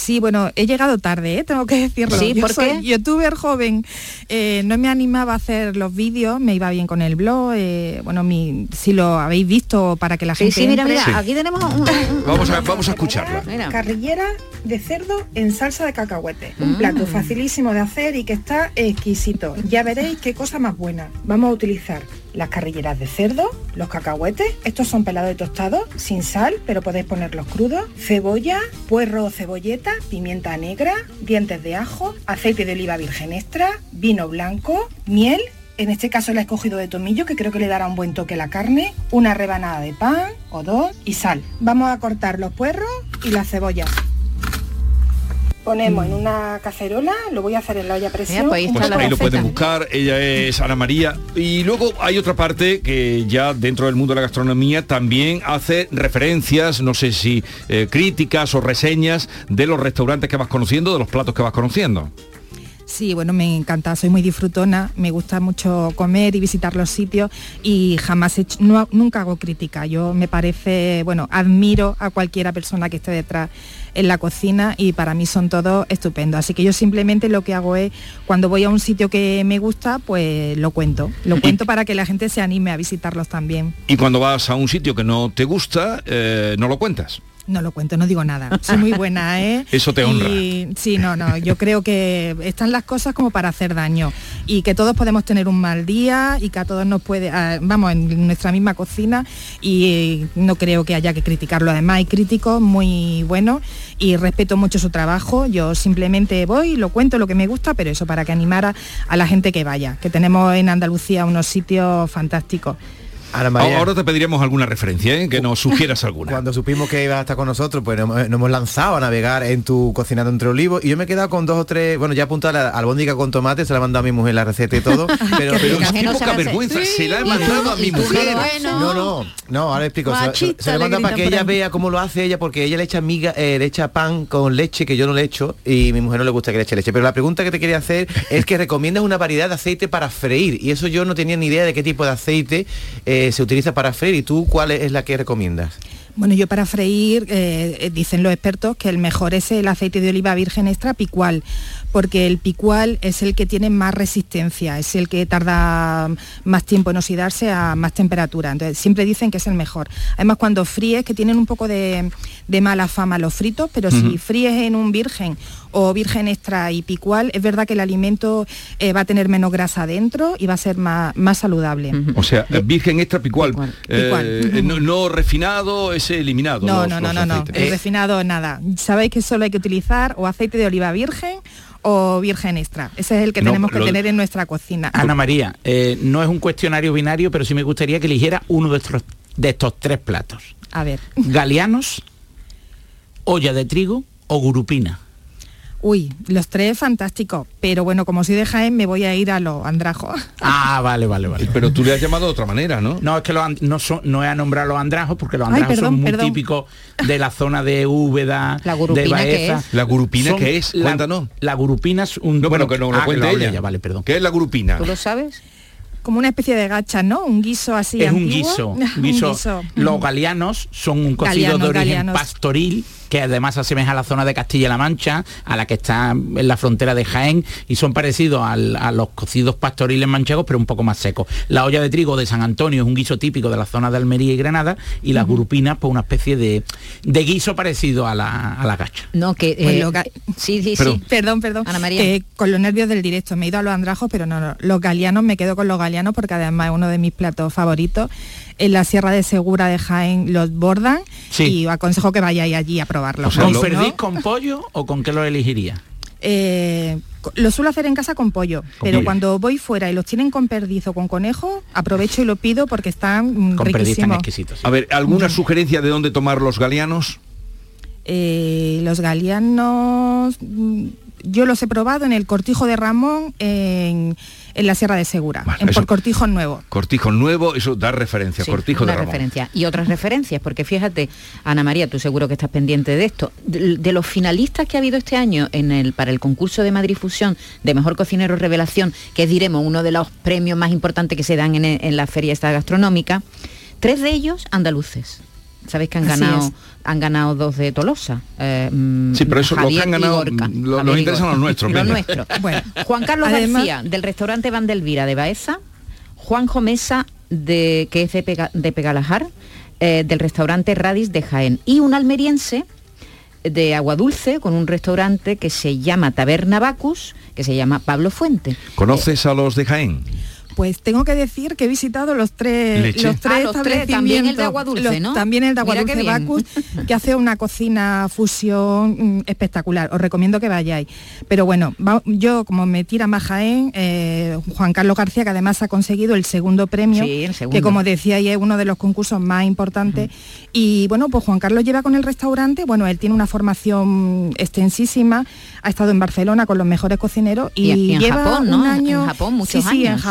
Sí, bueno, he llegado tarde, ¿eh? tengo que decirlo. Sí, Yo ¿por soy youtuber joven, eh, no me animaba a hacer los vídeos, me iba bien con el blog, eh, bueno, mi, si lo habéis visto para que la gente sí, mira, mira, aquí tenemos un, un- Vamos a, vamos a escucharla. Carrillera de cerdo en salsa de cacahuete. Mm. Un plato facilísimo de hacer y que está exquisito. Ya veréis qué cosa más buena. Vamos a utilizar las carrilleras de cerdo, los cacahuetes, estos son pelados y tostados, sin sal, pero podéis ponerlos crudos, cebolla, puerro o cebolleta, pimienta negra, dientes de ajo, aceite de oliva virgen extra, vino blanco, miel en este caso la he escogido de tomillo, que creo que le dará un buen toque a la carne, una rebanada de pan o dos y sal. Vamos a cortar los puerros y las cebollas. Ponemos en una cacerola, lo voy a hacer en la olla a presión. pues ahí está Pues lo pueden buscar, ella es Ana María. Y luego hay otra parte que ya dentro del mundo de la gastronomía también hace referencias, no sé si eh, críticas o reseñas de los restaurantes que vas conociendo, de los platos que vas conociendo. Sí, bueno, me encanta, soy muy disfrutona, me gusta mucho comer y visitar los sitios y jamás he hecho- no- nunca hago crítica. Yo me parece, bueno, admiro a cualquiera persona que esté detrás en la cocina y para mí son todos estupendos. Así que yo simplemente lo que hago es, cuando voy a un sitio que me gusta, pues lo cuento. Lo cuento para que la gente se anime a visitarlos también. Y cuando vas a un sitio que no te gusta, eh, no lo cuentas. No lo cuento, no digo nada. Soy muy buena, ¿eh? Eso te honra. Y- sí, no, no. Yo creo que están las cosas como para hacer daño y que todos podemos tener un mal día y que a todos nos puede, vamos, en nuestra misma cocina y no creo que haya que criticarlo. Además, hay críticos muy buenos y respeto mucho su trabajo. Yo simplemente voy, lo cuento lo que me gusta, pero eso para que animara a la gente que vaya, que tenemos en Andalucía unos sitios fantásticos. Ana María. Ahora te pediríamos alguna referencia, ¿eh? que nos sugieras alguna. Cuando supimos que ibas a estar con nosotros, pues nos, hemos- nos hemos lanzado a navegar en tu cocinando entre olivos y yo me he quedado con dos o tres, bueno, ya apunté a la albóndiga con tomate, se la ha mandado a mi mujer la receta y todo, pero, Pero qué poca vergüenza, se la he mandado a mi mujer. No, no, no, ahora explico. Se, le manda para que ella vea cómo lo hace ella, porque ella le echa miga, eh, le echa pan con leche que yo no le echo y mi mujer no le gusta que le eche leche. Pero la pregunta que te quería hacer es que recomiendas una variedad de aceite para freír y eso yo no tenía ni idea de qué tipo de aceite eh, se utiliza para freír. ¿Y tú cuál es la que recomiendas? Bueno, yo para freír, eh, eh, dicen los expertos que el mejor es el aceite de oliva virgen extra picual, porque el picual es el que tiene más resistencia, es el que tarda más tiempo en oxidarse a más temperatura. Entonces, siempre dicen que es el mejor. Además, cuando fríes, que tienen un poco de, de mala fama los fritos, pero si fríes en un virgen o virgen extra y picual, es verdad que el alimento eh, va a tener menos grasa dentro y va a ser más, más saludable. O sea, virgen extra picual. Eh, Picual. eh, no, no refinado, ese eliminado. No, los- no, no, los no, no. El refinado nada. Sabéis que solo hay que utilizar o aceite de oliva virgen o virgen extra. Ese es el que No, tenemos que lo- tener en nuestra cocina. Ana María, eh, no es un cuestionario binario, pero sí me gustaría que eligiera uno de estos, de estos tres platos. A ver. Galeanos, olla de trigo o gurupina. Uy, los tres fantásticos. Pero bueno, como soy de Jaén, me voy a ir a los andrajos. Ah, vale, vale, vale. Pero tú le has llamado de otra manera, ¿no? No, es que los no, son, no he nombrado los andrajos porque los Ay, andrajos perdón, son muy perdón. típicos de la zona de Úbeda, La de gurupina, ¿qué Baeza. es? ¿La gurupina qué es? la- Cuéntanos. La gurupina es un... No, bueno, que no lo ah, cuente ella. Vale, perdón. ¿Qué es la gurupina? ¿Tú lo sabes? Como una especie de gacha, ¿no? Un guiso así es un guiso, Un guiso. Los galeanos son un cocido de origen galeanos. pastoril que además asemeja a la zona de Castilla-La Mancha, a la que está en la frontera de Jaén, y son parecidos al- a los cocidos pastoriles manchegos, pero un poco más secos. La olla de trigo de San Antonio es un guiso típico de la zona de Almería y Granada, y las gurupinas, pues una especie de, de guiso parecido a la, a la gacha. No, que... Pues eh, lo ga- sí, sí, Perdón. sí. Perdón, perdón. Ana María. Que con los nervios del directo me he ido a los andrajos, pero no, no. Los galeanos me quedo con los galeanos porque además es uno de mis platos favoritos. En la Sierra de Segura de Jaén los bordan Sí. y os aconsejo que vayáis allí a probarlos. ¿Con Si perdiz, no, con pollo o con qué lo elegiría? eh, lo suelo hacer en casa con pollo, pero pollo. cuando voy fuera y los tienen con perdiz o con conejo, aprovecho y lo pido porque están Con perdiz tan riquísimos. exquisitos. A ver, ¿alguna sugerencia de dónde tomar los galeanos? Eh, los galeanos, mm, yo los he probado en el Cortijo de Ramón en, en la Sierra de Segura, en eso- por Cortijo Nuevo. Cortijo nuevo, eso da referencia, Sí, cortijo de una Ramón. referencia. Y otras referencias, porque fíjate, Ana María, tú seguro que estás pendiente de esto. De, de los finalistas que ha habido este año en el, para el concurso de Madrid Fusión de Mejor Cocinero Revelación, que es, diremos, uno de los premios más importantes que se dan en, en la feria esta gastronómica, tres de ellos andaluces. Sabéis que han Así ganado, es. han ganado dos de Tolosa. eh, mm, Sí, pero eso, los que Javier han ganado, Gorka. mm, lo- Javier nos interesan los nuestros, Los nuestros. Bueno, Juan Carlos además- García, del restaurante Van del Vira de Baeza, Juanjo Mesa, de, que es de, Pega- de Pegalajar, eh, del restaurante Radis de Jaén, y un almeriense de Agua Dulce, con un restaurante que se llama Taberna Bacus, que se llama Pablo Fuente. ¿Conoces a los de Jaén? Pues tengo que decir que he visitado los tres, Leche. los tres Ah, los tres, también el de agua dulce, los- ¿no? También el de agua dulce. Bacus, que hace una cocina fusión mm, espectacular. Os recomiendo que vayáis. Pero bueno, va- yo como me tira más Jaén, eh, Juan Carlos García, que además ha conseguido el segundo premio, Sí, el segundo. que como decía ahí es uno de los concursos más importantes. Y bueno, pues Juan Carlos lleva con el restaurante, bueno, él tiene una formación extensísima, ha estado en Barcelona con los mejores cocineros y, Y- y en lleva Japón, ¿no? un En año, Japón, muchos sí, sí, en años.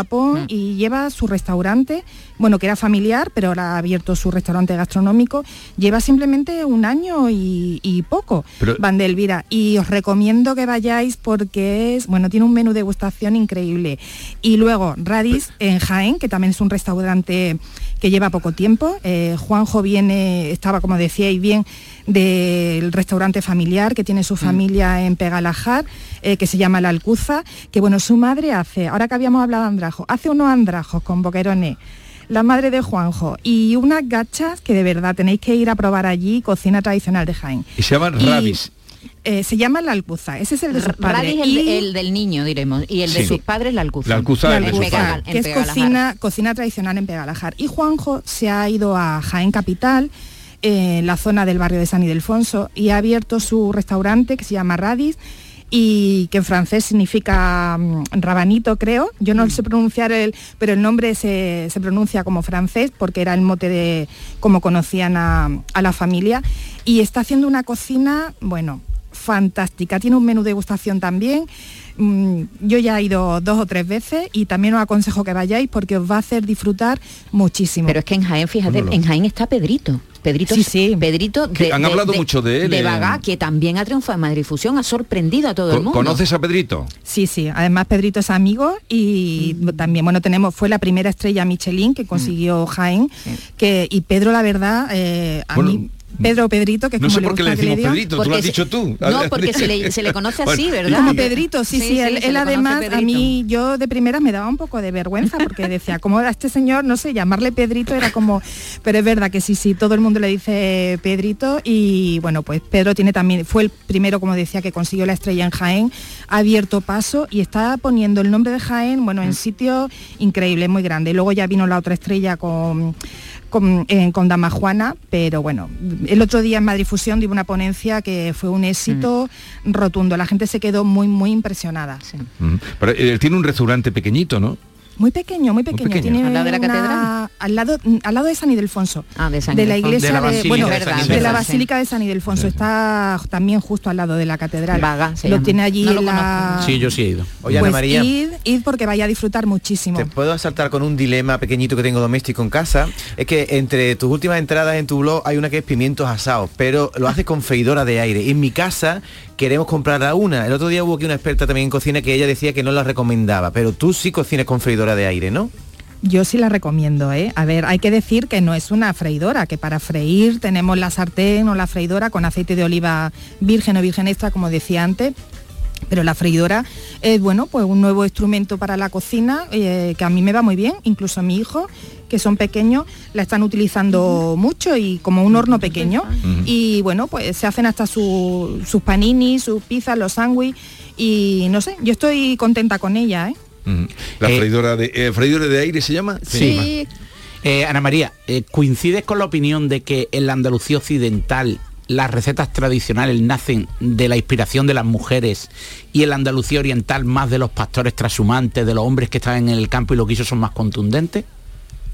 Y lleva su restaurante, bueno, que era familiar, pero ahora ha abierto su restaurante gastronómico, lleva simplemente un año y, y poco, Pero- Van de Elvira, y os recomiendo que vayáis porque es, bueno, tiene un menú de degustación increíble. Y luego Radis en Jaén, que también es un restaurante que lleva poco tiempo. Eh, Juanjo viene, estaba como decíais bien, del restaurante familiar que tiene su familia en Pegalajar, eh, que se llama La Alcuza, que bueno, su madre hace, ahora que habíamos hablado de andrajos, hace unos andrajos con boquerones, la madre de Juanjo, y unas gachas que de verdad tenéis que ir a probar allí, cocina tradicional de Jaén. Y se llaman Y, rabis. Eh, se llama La Alcuza, ese es el de sus padres. Radis el, Y- el del niño, diremos, y el de Sí. sus padres la alcuza. La alcuza La es Alcuza, que es cocina, cocina tradicional en Pegalajar. Y Juanjo se ha ido a Jaén Capital, eh, en la zona del barrio de San Ildefonso, y ha abierto su restaurante que se llama Radis y que en francés significa mm, rabanito, creo. Yo no sé pronunciar el, pero el nombre se, se pronuncia como francés porque era el mote de como conocían a, a la familia. Y está haciendo una cocina, bueno, fantástica. Tiene un menú de degustación también. Mm, Yo ya he ido dos o tres veces y también os aconsejo que vayáis porque os va a hacer disfrutar muchísimo. Pero es que en Jaén, fíjate, en Jaén está Pedrito. Pedrito, Sí, sí. Pedrito Que han hablado mucho de él De Bagá, que también ha triunfado en Madrid Fusión, ha sorprendido a todo el mundo. ¿Conoces a Pedrito? Sí, sí. Además Pedrito es amigo y Mm. también, bueno, tenemos, fue la primera estrella Michelin que consiguió Jaén, que, y Pedro, la verdad, eh, a Bueno, mí, Pedro Pedrito, que es No como sé le por qué le que le decimos. Pedrito, tú lo has dicho tú. No, porque se le, se le conoce así, ¿verdad? Como Pedrito, sí, sí, él, además, a mí, yo de primeras me daba un poco de vergüenza porque decía, como a este señor, no sé, llamarle Pedrito era como, pero es verdad que sí, sí, todo el mundo le dice Pedrito y bueno, pues Pedro tiene también, fue el primero, como decía, que consiguió la estrella en Jaén, ha abierto paso y está poniendo el nombre de Jaén, bueno, Mm. en sitios increíbles, muy grande. Luego ya vino la otra estrella con con, eh, con Dama Juana, pero bueno, el otro día en Madrid Fusión dio una ponencia que fue un éxito Mm. rotundo. La gente se quedó muy, muy impresionada. Mm. Pero él tiene un restaurante pequeñito, ¿no? Muy pequeño, muy pequeño. pequeño. Tiene ¿Al lado de la una- catedral? Al lado, al lado de San Ildefonso. Ah, de San de la iglesia De la de, Basílica bueno, de San de la Ildefonso. Basílica de San Ildefonso. Está también justo al lado de la catedral. Vaga, se Lo llama. tiene allí No lo en la... Sí, yo sí he ido. Oye, Ana Pues María. id, id porque vaya a disfrutar muchísimo. Te puedo asaltar con un dilema pequeñito que tengo doméstico en casa. Es que entre tus últimas entradas en tu blog hay una que es pimientos asados, pero lo haces con freidora de aire. En mi casa queremos comprar a una. El otro día hubo aquí una experta también en cocina que ella decía que no la recomendaba, pero tú sí cocinas con freidora de aire, ¿no? Yo sí la recomiendo, ¿eh? A ver, hay que decir que no es una freidora, que para freír tenemos la sartén o la freidora con aceite de oliva virgen o virgen extra, como decía antes. Pero la freidora es bueno, pues un nuevo instrumento para la cocina eh, que a mí me va muy bien, incluso a mi hijo, que son pequeños, la están utilizando mucho y como un horno pequeño. Y bueno, pues se hacen hasta su- sus paninis, sus pizzas, los sándwiches y no sé, yo estoy contenta con ella, ¿eh? La Eh, freidora de eh, freidora de aire se llama. Sí. Eh, Ana María, eh, ¿coincides con la opinión de que en la Andalucía occidental las recetas tradicionales nacen de la inspiración de las mujeres y en la Andalucía oriental más de los pastores trashumantes, de los hombres que están en el campo y los guisos son más contundentes?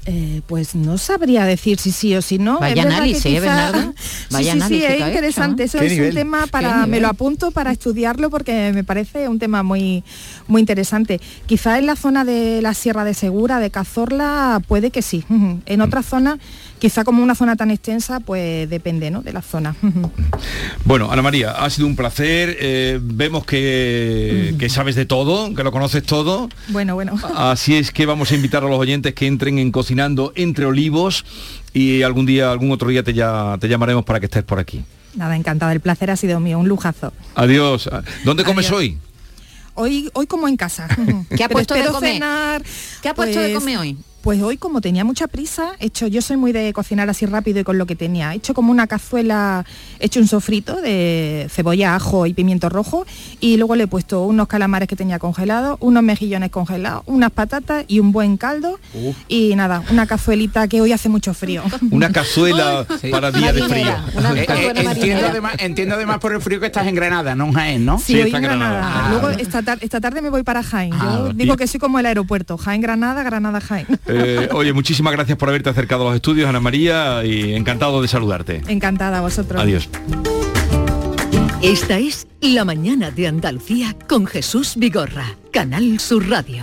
Eh, pues no sabría decir si sí o si no. Vaya que análisis, ¿eh, Bernardo? Vaya sí, sí, análisis que es interesante. hecho, Eso ¿Qué es nivel? un tema ¿Qué para, me lo apunto para estudiarlo porque me parece un tema muy, muy interesante. Quizá en la zona de la Sierra de Segura, de Cazorla, puede que sí. En otras zonas, quizá como una zona tan extensa, pues depende, ¿no? De la zona. Bueno, Ana María, ha sido un placer. eh, vemos que, que sabes de todo, que lo conoces todo. bueno, bueno. Así es que vamos a invitar a los oyentes que entren en Cocinando entre Olivos y algún día, algún otro día te, ya, te llamaremos para que estés por aquí. Nada, encantada. El placer ha sido mío, un lujazo. Adiós. ¿Dónde comes Adiós. hoy? Hoy, hoy como en casa. ¿Qué ha puesto de comer? cenar, ¿Qué ha puesto de pues, comer hoy? Pues hoy, como tenía mucha prisa, he hecho, yo soy muy de cocinar así rápido y con lo que tenía. He hecho como una cazuela, he hecho un sofrito de cebolla, ajo y pimiento rojo y luego le he puesto unos calamares que tenía congelados, unos mejillones congelados, unas patatas y un buen caldo y nada, una cazuelita que hoy hace mucho frío. Una cazuela para día de frío. Eh, eh, entiendo, además, entiendo además por el frío que estás en Granada, no en Jaén, ¿no? Sí, hoy en Granada. Luego esta, tar- esta tarde me voy para Jaén. Ah, yo digo que soy como el aeropuerto, Jaén Granada, Granada Jaén. Eh, oye, muchísimas gracias por haberte acercado a los estudios, Ana María, y encantado de saludarte. Encantada a vosotros. Adiós. Esta es La mañana de Andalucía con Jesús Vigorra, Canal Sur Radio.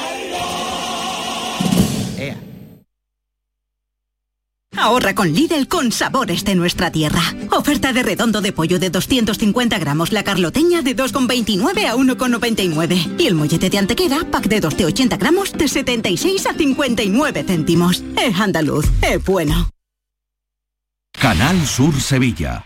Ahorra con Lidl con sabores de nuestra tierra. Oferta de redondo de pollo de 250 gramos, la carloteña de 2,29 a 1,99. Y el mollete de antequera, pack de 2 de 80 gramos, de 76 a 59 céntimos. Es andaluz, es bueno. Canal Sur Sevilla.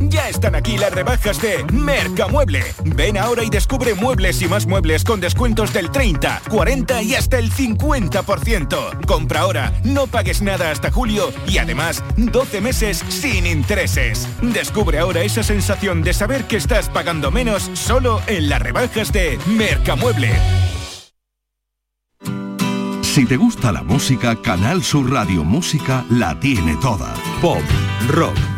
Ya están aquí las rebajas de Mercamueble. Ven ahora y descubre muebles y más muebles con descuentos del 30, 40 y hasta el 50%. Compra ahora, no pagues nada hasta julio y además 12 meses sin intereses. Descubre ahora esa sensación de saber que estás pagando menos solo en las rebajas de Mercamueble. Si te gusta la música, Canal Sur Radio Música la tiene toda. Pop, rock,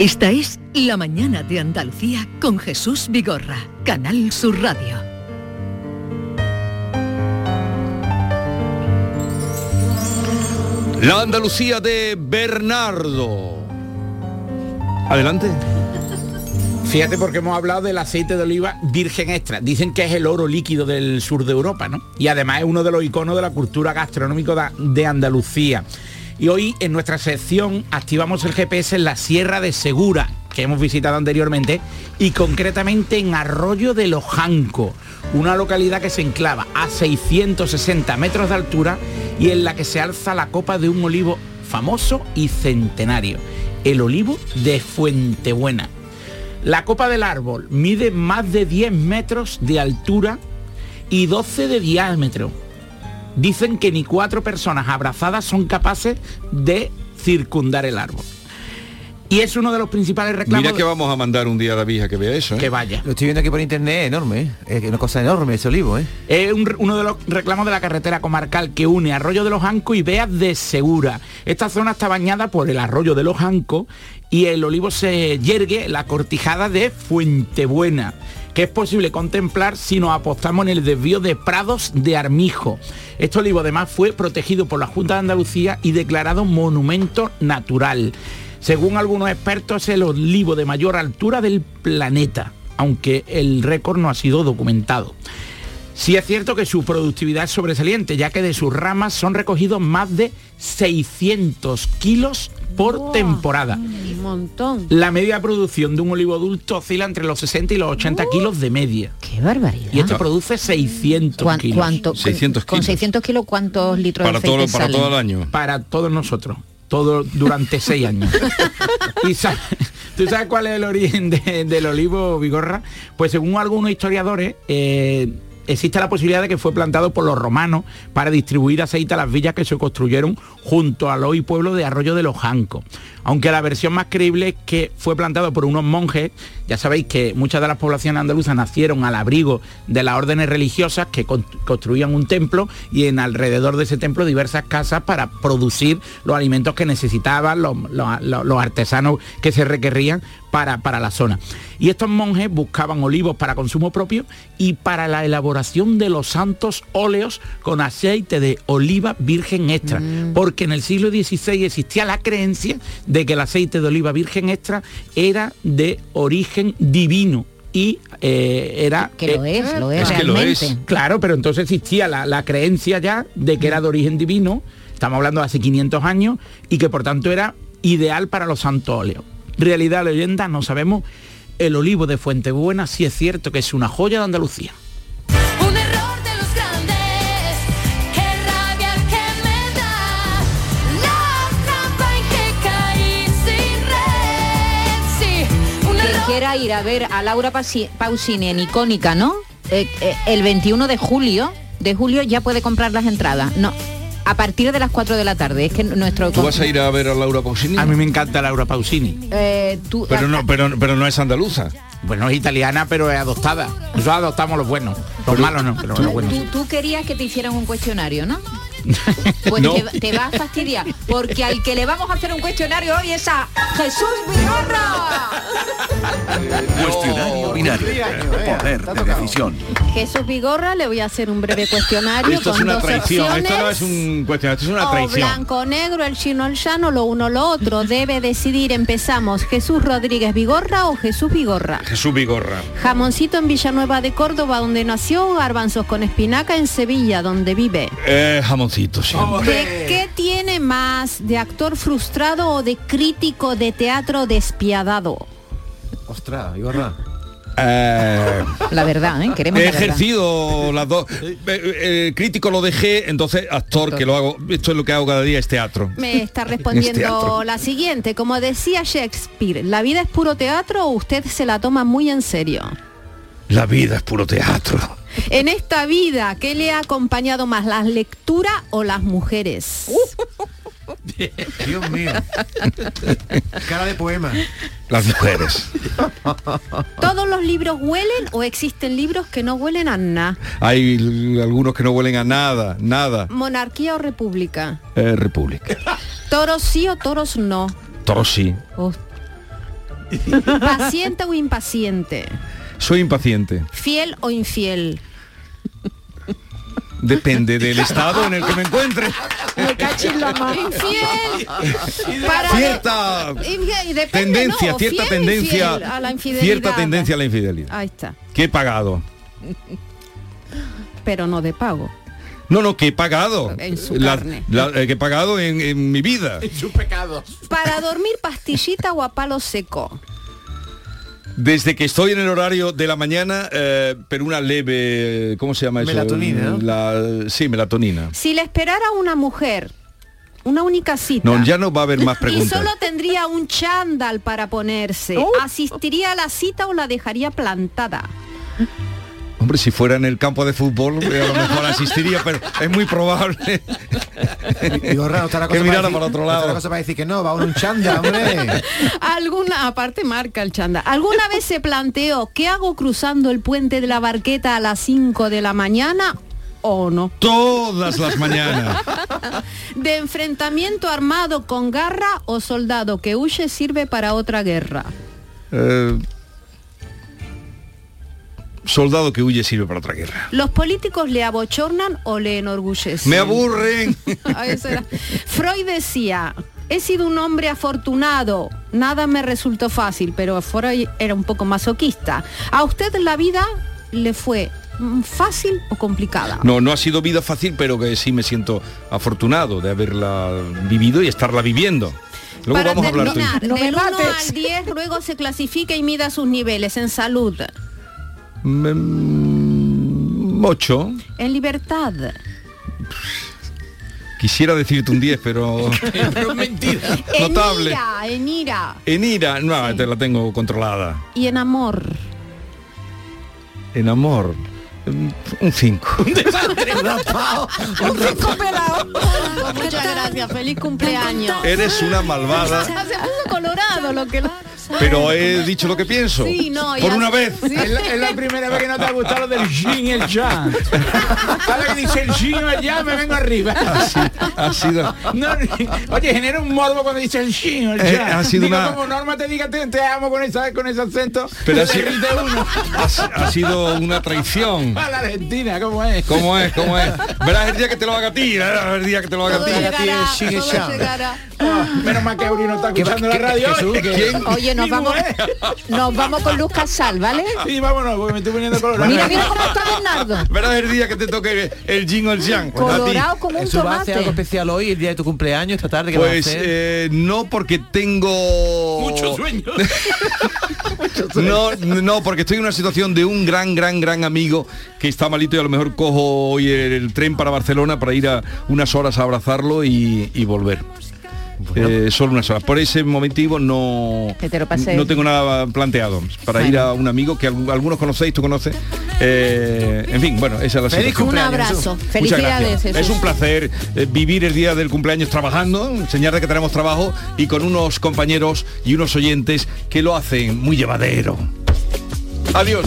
Esta es La mañana de Andalucía con Jesús Vigorra, Canal Sur Radio. La Andalucía de Bernardo. Adelante. Fíjate porque hemos hablado del aceite de oliva virgen extra. Dicen que es el oro líquido del sur de Europa, ¿no? Y además es uno de los iconos de la cultura gastronómica de Andalucía. Y hoy en nuestra sección activamos el GPS en la Sierra de Segura, que hemos visitado anteriormente, y concretamente en Arroyo de Lojanco, una localidad que se enclava a 660 metros de altura y en la que se alza la copa de un olivo famoso y centenario, el olivo de Fuentebuena. La copa del árbol mide más de 10 metros de altura y 12 de diámetro. Dicen que ni cuatro personas abrazadas son capaces de circundar el árbol. Y es uno de los principales reclamos. Mira que vamos a mandar un día a David a que vea eso. ¿eh? Que vaya. Lo estoy viendo aquí por internet, enorme, ¿eh? Es una cosa enorme ese olivo, ¿eh? Es un- uno de los reclamos de la carretera comarcal que une Arroyo de los Jancos y Beas de Segura. Esta zona está bañada por el Arroyo de los Jancos y el olivo se yergue la cortijada de Fuentebuena, es posible contemplar si nos apostamos en el desvío de Prados de Armijo. Este olivo además fue protegido por la Junta de Andalucía y declarado monumento natural. Según algunos expertos, es el olivo de mayor altura del planeta, aunque el récord no ha sido documentado. Sí es cierto que su productividad es sobresaliente, ya que de sus ramas son recogidos más de 600 kilos por temporada. Un montón. La media producción de un olivo adulto oscila entre los 60 y los 80 kilos de media. ¡Qué barbaridad! Y este produce 600 ¿Cuán- kilos. cuánto- 600 con kilos. 600 kilos, ¿cuántos litros de aceite salen? año. Para todos nosotros. Todo durante seis años. ¿Y tú sabes cuál es el origen de- del olivo Vigorra? Pues según algunos historiadores, eh, existe la posibilidad de que fue plantado por los romanos para distribuir aceite a las villas que se construyeron junto al hoy pueblo de Arroyo de los Jancos. Aunque la versión más creíble es que fue plantado por unos monjes, ya sabéis que muchas de las poblaciones andaluzas nacieron al abrigo de las órdenes religiosas que con- construían un templo y en alrededor de ese templo diversas casas para producir los alimentos que necesitaban los- los artesanos que se requerían para, para la zona. Y estos monjes buscaban olivos para consumo propio y para la elaboración de los santos óleos con aceite de oliva virgen extra. Porque en el siglo XVI existía la creencia de que el aceite de oliva virgen extra era de origen divino y eh, era Que lo es, lo es Es que lo realmente. es. Claro, pero entonces existía la, la creencia ya de que era de origen divino, estamos hablando de hace 500 años, y que por tanto era ideal para los santos óleos. Realidad, leyenda, no sabemos. El olivo de Fuentebuena sí es cierto que es una joya de Andalucía. Un error de los grandes, qué rabia que me da. La trampa en que caí sin red. Sí, un Quien error. quiera ir a ver a Laura Pausini en Icónica, ¿no? Eh, eh, el 21 de julio, de julio ya puede comprar las entradas. No, a partir de las 4 de la tarde. Es que nuestro... ¿Tú vas a ir a ver a Laura Pausini? A mí me encanta Laura Pausini. Eh, tú- Pero no, pero, pero no es andaluza. Bueno, es italiana, pero es adoptada. Nosotros adoptamos los buenos. Los malos no, pero los buenos. tú, tú querías que te hicieran un cuestionario, ¿no? Pues No. te, te va a fastidiar, porque al que le vamos a hacer un cuestionario hoy es a Jesús Vigorra. Cuestionario binario. Poder de decisión. Jesús Vigorra, le voy a hacer un breve cuestionario Esto es con una dos traición, opciones. esto no es un cuestionario, esto es una o traición. blanco negro, el chino el llano, lo uno lo otro. Debe decidir, empezamos, Jesús Rodríguez Vigorra o Jesús Vigorra. Jesús Vigorra. Jamoncito en Villanueva de Córdoba, donde nació, garbanzos con espinaca en Sevilla, donde vive. Eh, ¿De qué tiene más? ¿De actor frustrado o de crítico de teatro despiadado? Ostras, Igorra. Eh, La verdad, ¿eh? Queremos He la verdad. ejercido las dos. Eh, eh, crítico lo dejé, entonces actor, que lo hago. Esto es lo que hago cada día, es teatro. Me está Es respondiendo la siguiente. Como decía Shakespeare, ¿la vida es puro teatro o usted se la toma muy en serio? La vida es puro teatro. En esta vida, ¿qué le ha acompañado más, las lecturas o las mujeres? Dios mío. Cara de poema. Las mujeres. ¿Todos los libros huelen o existen libros que no huelen a nada? Hay algunos que no huelen a nada, nada. ¿Monarquía o república? Eh, República. ¿Toros sí o toros no? Toro sí. Oh. ¿Paciente o impaciente? Soy impaciente. ¿Fiel o infiel? Depende del estado en el que me encuentre. Me cachis la mano. Infiel. Para Cierta Infiel, depende, tendencia, ¿no? cierta tendencia. a la infidelidad. Cierta tendencia a la infidelidad. Ahí está. Que he pagado. Pero no de pago. No, no, que he pagado. En su La- carne. la- eh, que he pagado en, en mi vida. sus pecados. Para dormir pastillita o a palo seco. Desde que estoy en el horario de la mañana, eh, pero una leve, ¿cómo se llama eso? Melatonina, ¿no? La- sí, melatonina. Si le esperara una mujer una única cita. No, ya no va a haber más Y preguntas. solo tendría un chándal para ponerse. ¿Asistiría a la cita o la dejaría plantada? Hombre, si fuera en el campo de fútbol, a lo mejor asistiría, pero es muy probable Igorra, no está la que cosa mirara decir- para otro no está la lado. cosa para decir que no, va un chanda, hombre. Alguna, aparte marca el chándal. ¿Alguna vez se planteó qué hago cruzando el puente de la barqueta a las 5 de la mañana o no? Todas las mañanas. De enfrentamiento armado con garra o soldado que huye sirve para otra guerra. Eh, soldado que huye sirve para otra guerra. ¿Los políticos le abochornan o le enorgullecen? Me aburren. Freud decía, he sido un hombre afortunado, nada me resultó fácil, pero Freud era un poco masoquista. A usted la vida le fue fácil o complicada? No, no ha sido vida fácil, pero que sí me siento afortunado de haberla vivido y estarla viviendo. Luego Para vamos a hablar terminar, del 1 al 10, luego se clasifica y mida sus niveles en salud, Mm, Ocho. en libertad, Quisiera decirte un 10, pero... en Notable. ira, en ira En ira, no, te la tengo controlada. y en amor. En amor, mm, un 5. Un cinco pelado. Muchas gracias, feliz cumpleaños. Eres una malvada, Se puso colorado lo que. Pero he dicho lo que pienso. Sí, no, Por ya- una vez. Sí. Es la, es la primera vez que no te ha gustado lo del yin y el yang. Cada vez que dice el yin o el yang me vengo arriba. Ha sido... No, ni- oye, genera un morbo cuando dice el yin o el Eh, yang. ha sido Digo, una- como Norma te diga te, te amo con, esa, con ese acento, Pero ha se sido- derrite uno. Ha, ha sido una traición. A la Argentina, ¿cómo es? ¿Cómo es? ¿Cómo es? Verás el día que te lo haga a ti, verás el día que te lo haga a ti. Ah, menos mal que Auri no está escuchando la radio. Jesús, hoy, que- Oye, nos vamos, mujer. nos vamos con Luz Casal, ¿vale? Sí, vámonos, porque me estoy poniendo colorado. Mira, mira cómo está Bernardo. Verás el día que te toque el yin o el yang. Pues. Colorado como un ¿va a hacer algo tomate. especial hoy, el día de tu cumpleaños, esta tarde? ¿qué vas a Pues hacer? eh, no porque tengo Mucho sueño. No, no, porque estoy en una situación de un gran, gran, gran amigo que está malito y a lo mejor cojo hoy el, el tren para Barcelona para ir a unas horas a abrazarlo y, y volver. Eh, solo unas horas. Por ese motivo no, te no tengo nada planteado para ir a un amigo que algu- algunos conocéis, tú conoces. Eh, en fin, bueno, esa es la Feliz situación. Un abrazo. Felicidades. Jesús. Es un placer eh, vivir el día del cumpleaños trabajando, enseñar de que tenemos trabajo y con unos compañeros y unos oyentes que lo hacen muy llevadero. Adiós.